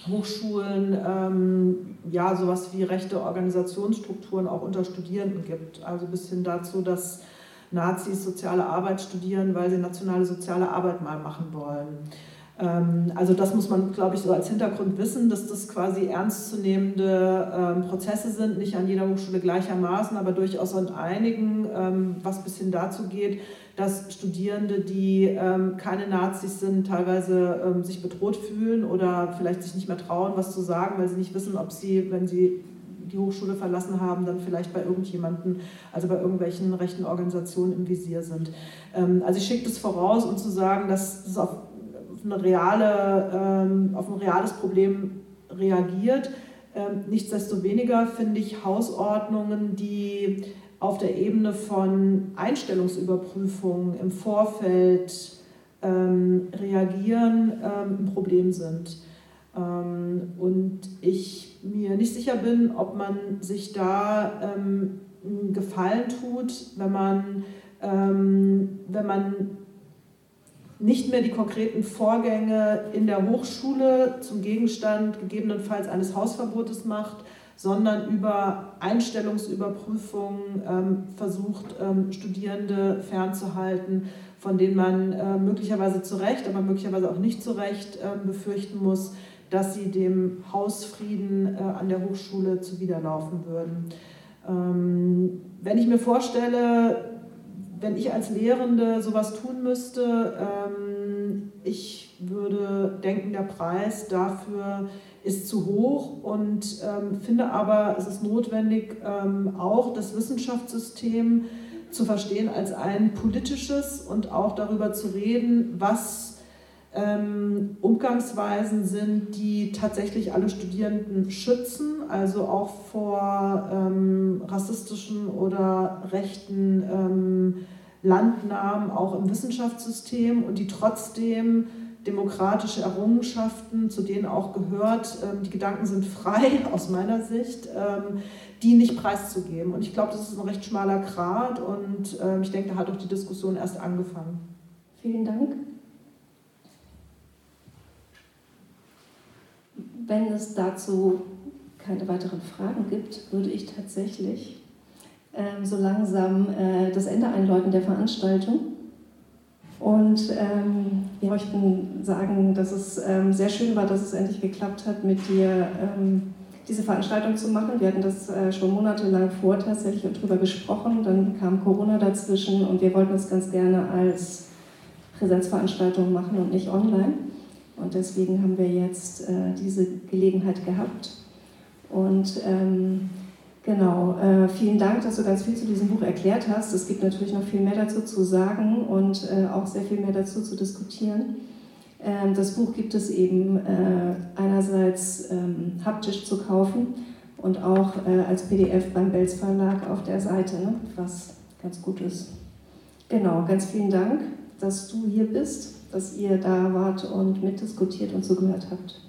[SPEAKER 2] Hochschulen ähm, ja sowas wie rechte Organisationsstrukturen auch unter Studierenden gibt. Also bis hin dazu, dass Nazis soziale Arbeit studieren, weil sie nationale soziale Arbeit mal machen wollen. Ähm, also das muss man, glaube ich, so als Hintergrund wissen, dass das quasi ernstzunehmende ähm, Prozesse sind, nicht an jeder Hochschule gleichermaßen, aber durchaus an einigen, ähm, was bis hin dazu geht, dass Studierende, die keine Nazis sind, teilweise sich bedroht fühlen oder vielleicht sich nicht mehr trauen, was zu sagen, weil sie nicht wissen, ob sie, wenn sie die Hochschule verlassen haben, dann vielleicht bei irgendjemanden, also bei irgendwelchen rechten Organisationen im Visier sind. Also ich schicke das voraus, um zu sagen, dass es auf eine reale, ähm, auf ein reales Problem reagiert. Ähm, nichtsdestoweniger finde ich Hausordnungen, die auf der Ebene von Einstellungsüberprüfungen im Vorfeld ähm, reagieren, ähm, ein Problem sind. Ähm, und ich mir nicht sicher bin, ob man sich da ähm, einen Gefallen tut, wenn man, wenn man nicht mehr die konkreten Vorgänge in der Hochschule zum Gegenstand gegebenenfalls eines Hausverbotes macht, sondern über Einstellungsüberprüfungen ähm, versucht, ähm, Studierende fernzuhalten, von denen man äh, möglicherweise zu Recht, aber möglicherweise auch nicht zu Recht äh, befürchten muss, dass sie dem Hausfrieden äh, an der Hochschule zuwiderlaufen würden. Ähm, wenn ich mir vorstelle, wenn ich als Lehrende sowas tun müsste, ähm, ich würde denken, der Preis dafür ist zu hoch und ähm, finde aber, es ist notwendig, ähm, auch das Wissenschaftssystem zu verstehen als ein politisches und auch darüber zu reden, was ähm, Umgangsweisen sind, die tatsächlich alle Studierenden schützen, also auch vor ähm, rassistischen oder rechten ähm, Landnahmen auch im Wissenschaftssystem und die trotzdem demokratische Errungenschaften, zu denen auch gehört, ähm, die Gedanken sind frei aus meiner Sicht, ähm, die nicht preiszugeben. Und ich glaube, das ist ein recht schmaler Grat und ähm, ich denke, da hat auch die Diskussion erst angefangen.
[SPEAKER 3] Vielen Dank. Wenn es dazu keine weiteren Fragen gibt, würde ich tatsächlich ähm, so langsam äh, das Ende einläuten der Veranstaltung. Und ähm, wir möchten sagen, dass es ähm, sehr schön war, dass es endlich geklappt hat, mit dir diese Veranstaltung zu machen. Wir hatten das äh, schon monatelang vor tatsächlich und darüber gesprochen. Dann kam Corona dazwischen und wir wollten es ganz gerne als Präsenzveranstaltung machen und nicht online. Und deswegen haben wir jetzt äh, diese Gelegenheit gehabt. Und ähm, genau, äh, vielen Dank, dass du ganz viel zu diesem Buch erklärt hast. Es gibt natürlich noch viel mehr dazu zu sagen und äh, auch sehr viel mehr dazu zu diskutieren. Ähm, das Buch gibt es eben äh, einerseits ähm, haptisch zu kaufen und auch äh, als PDF beim Belz Verlag auf der Seite, ne, was ganz gut ist. Genau, ganz vielen Dank, dass du hier bist, dass ihr da wart und mitdiskutiert und zugehört habt.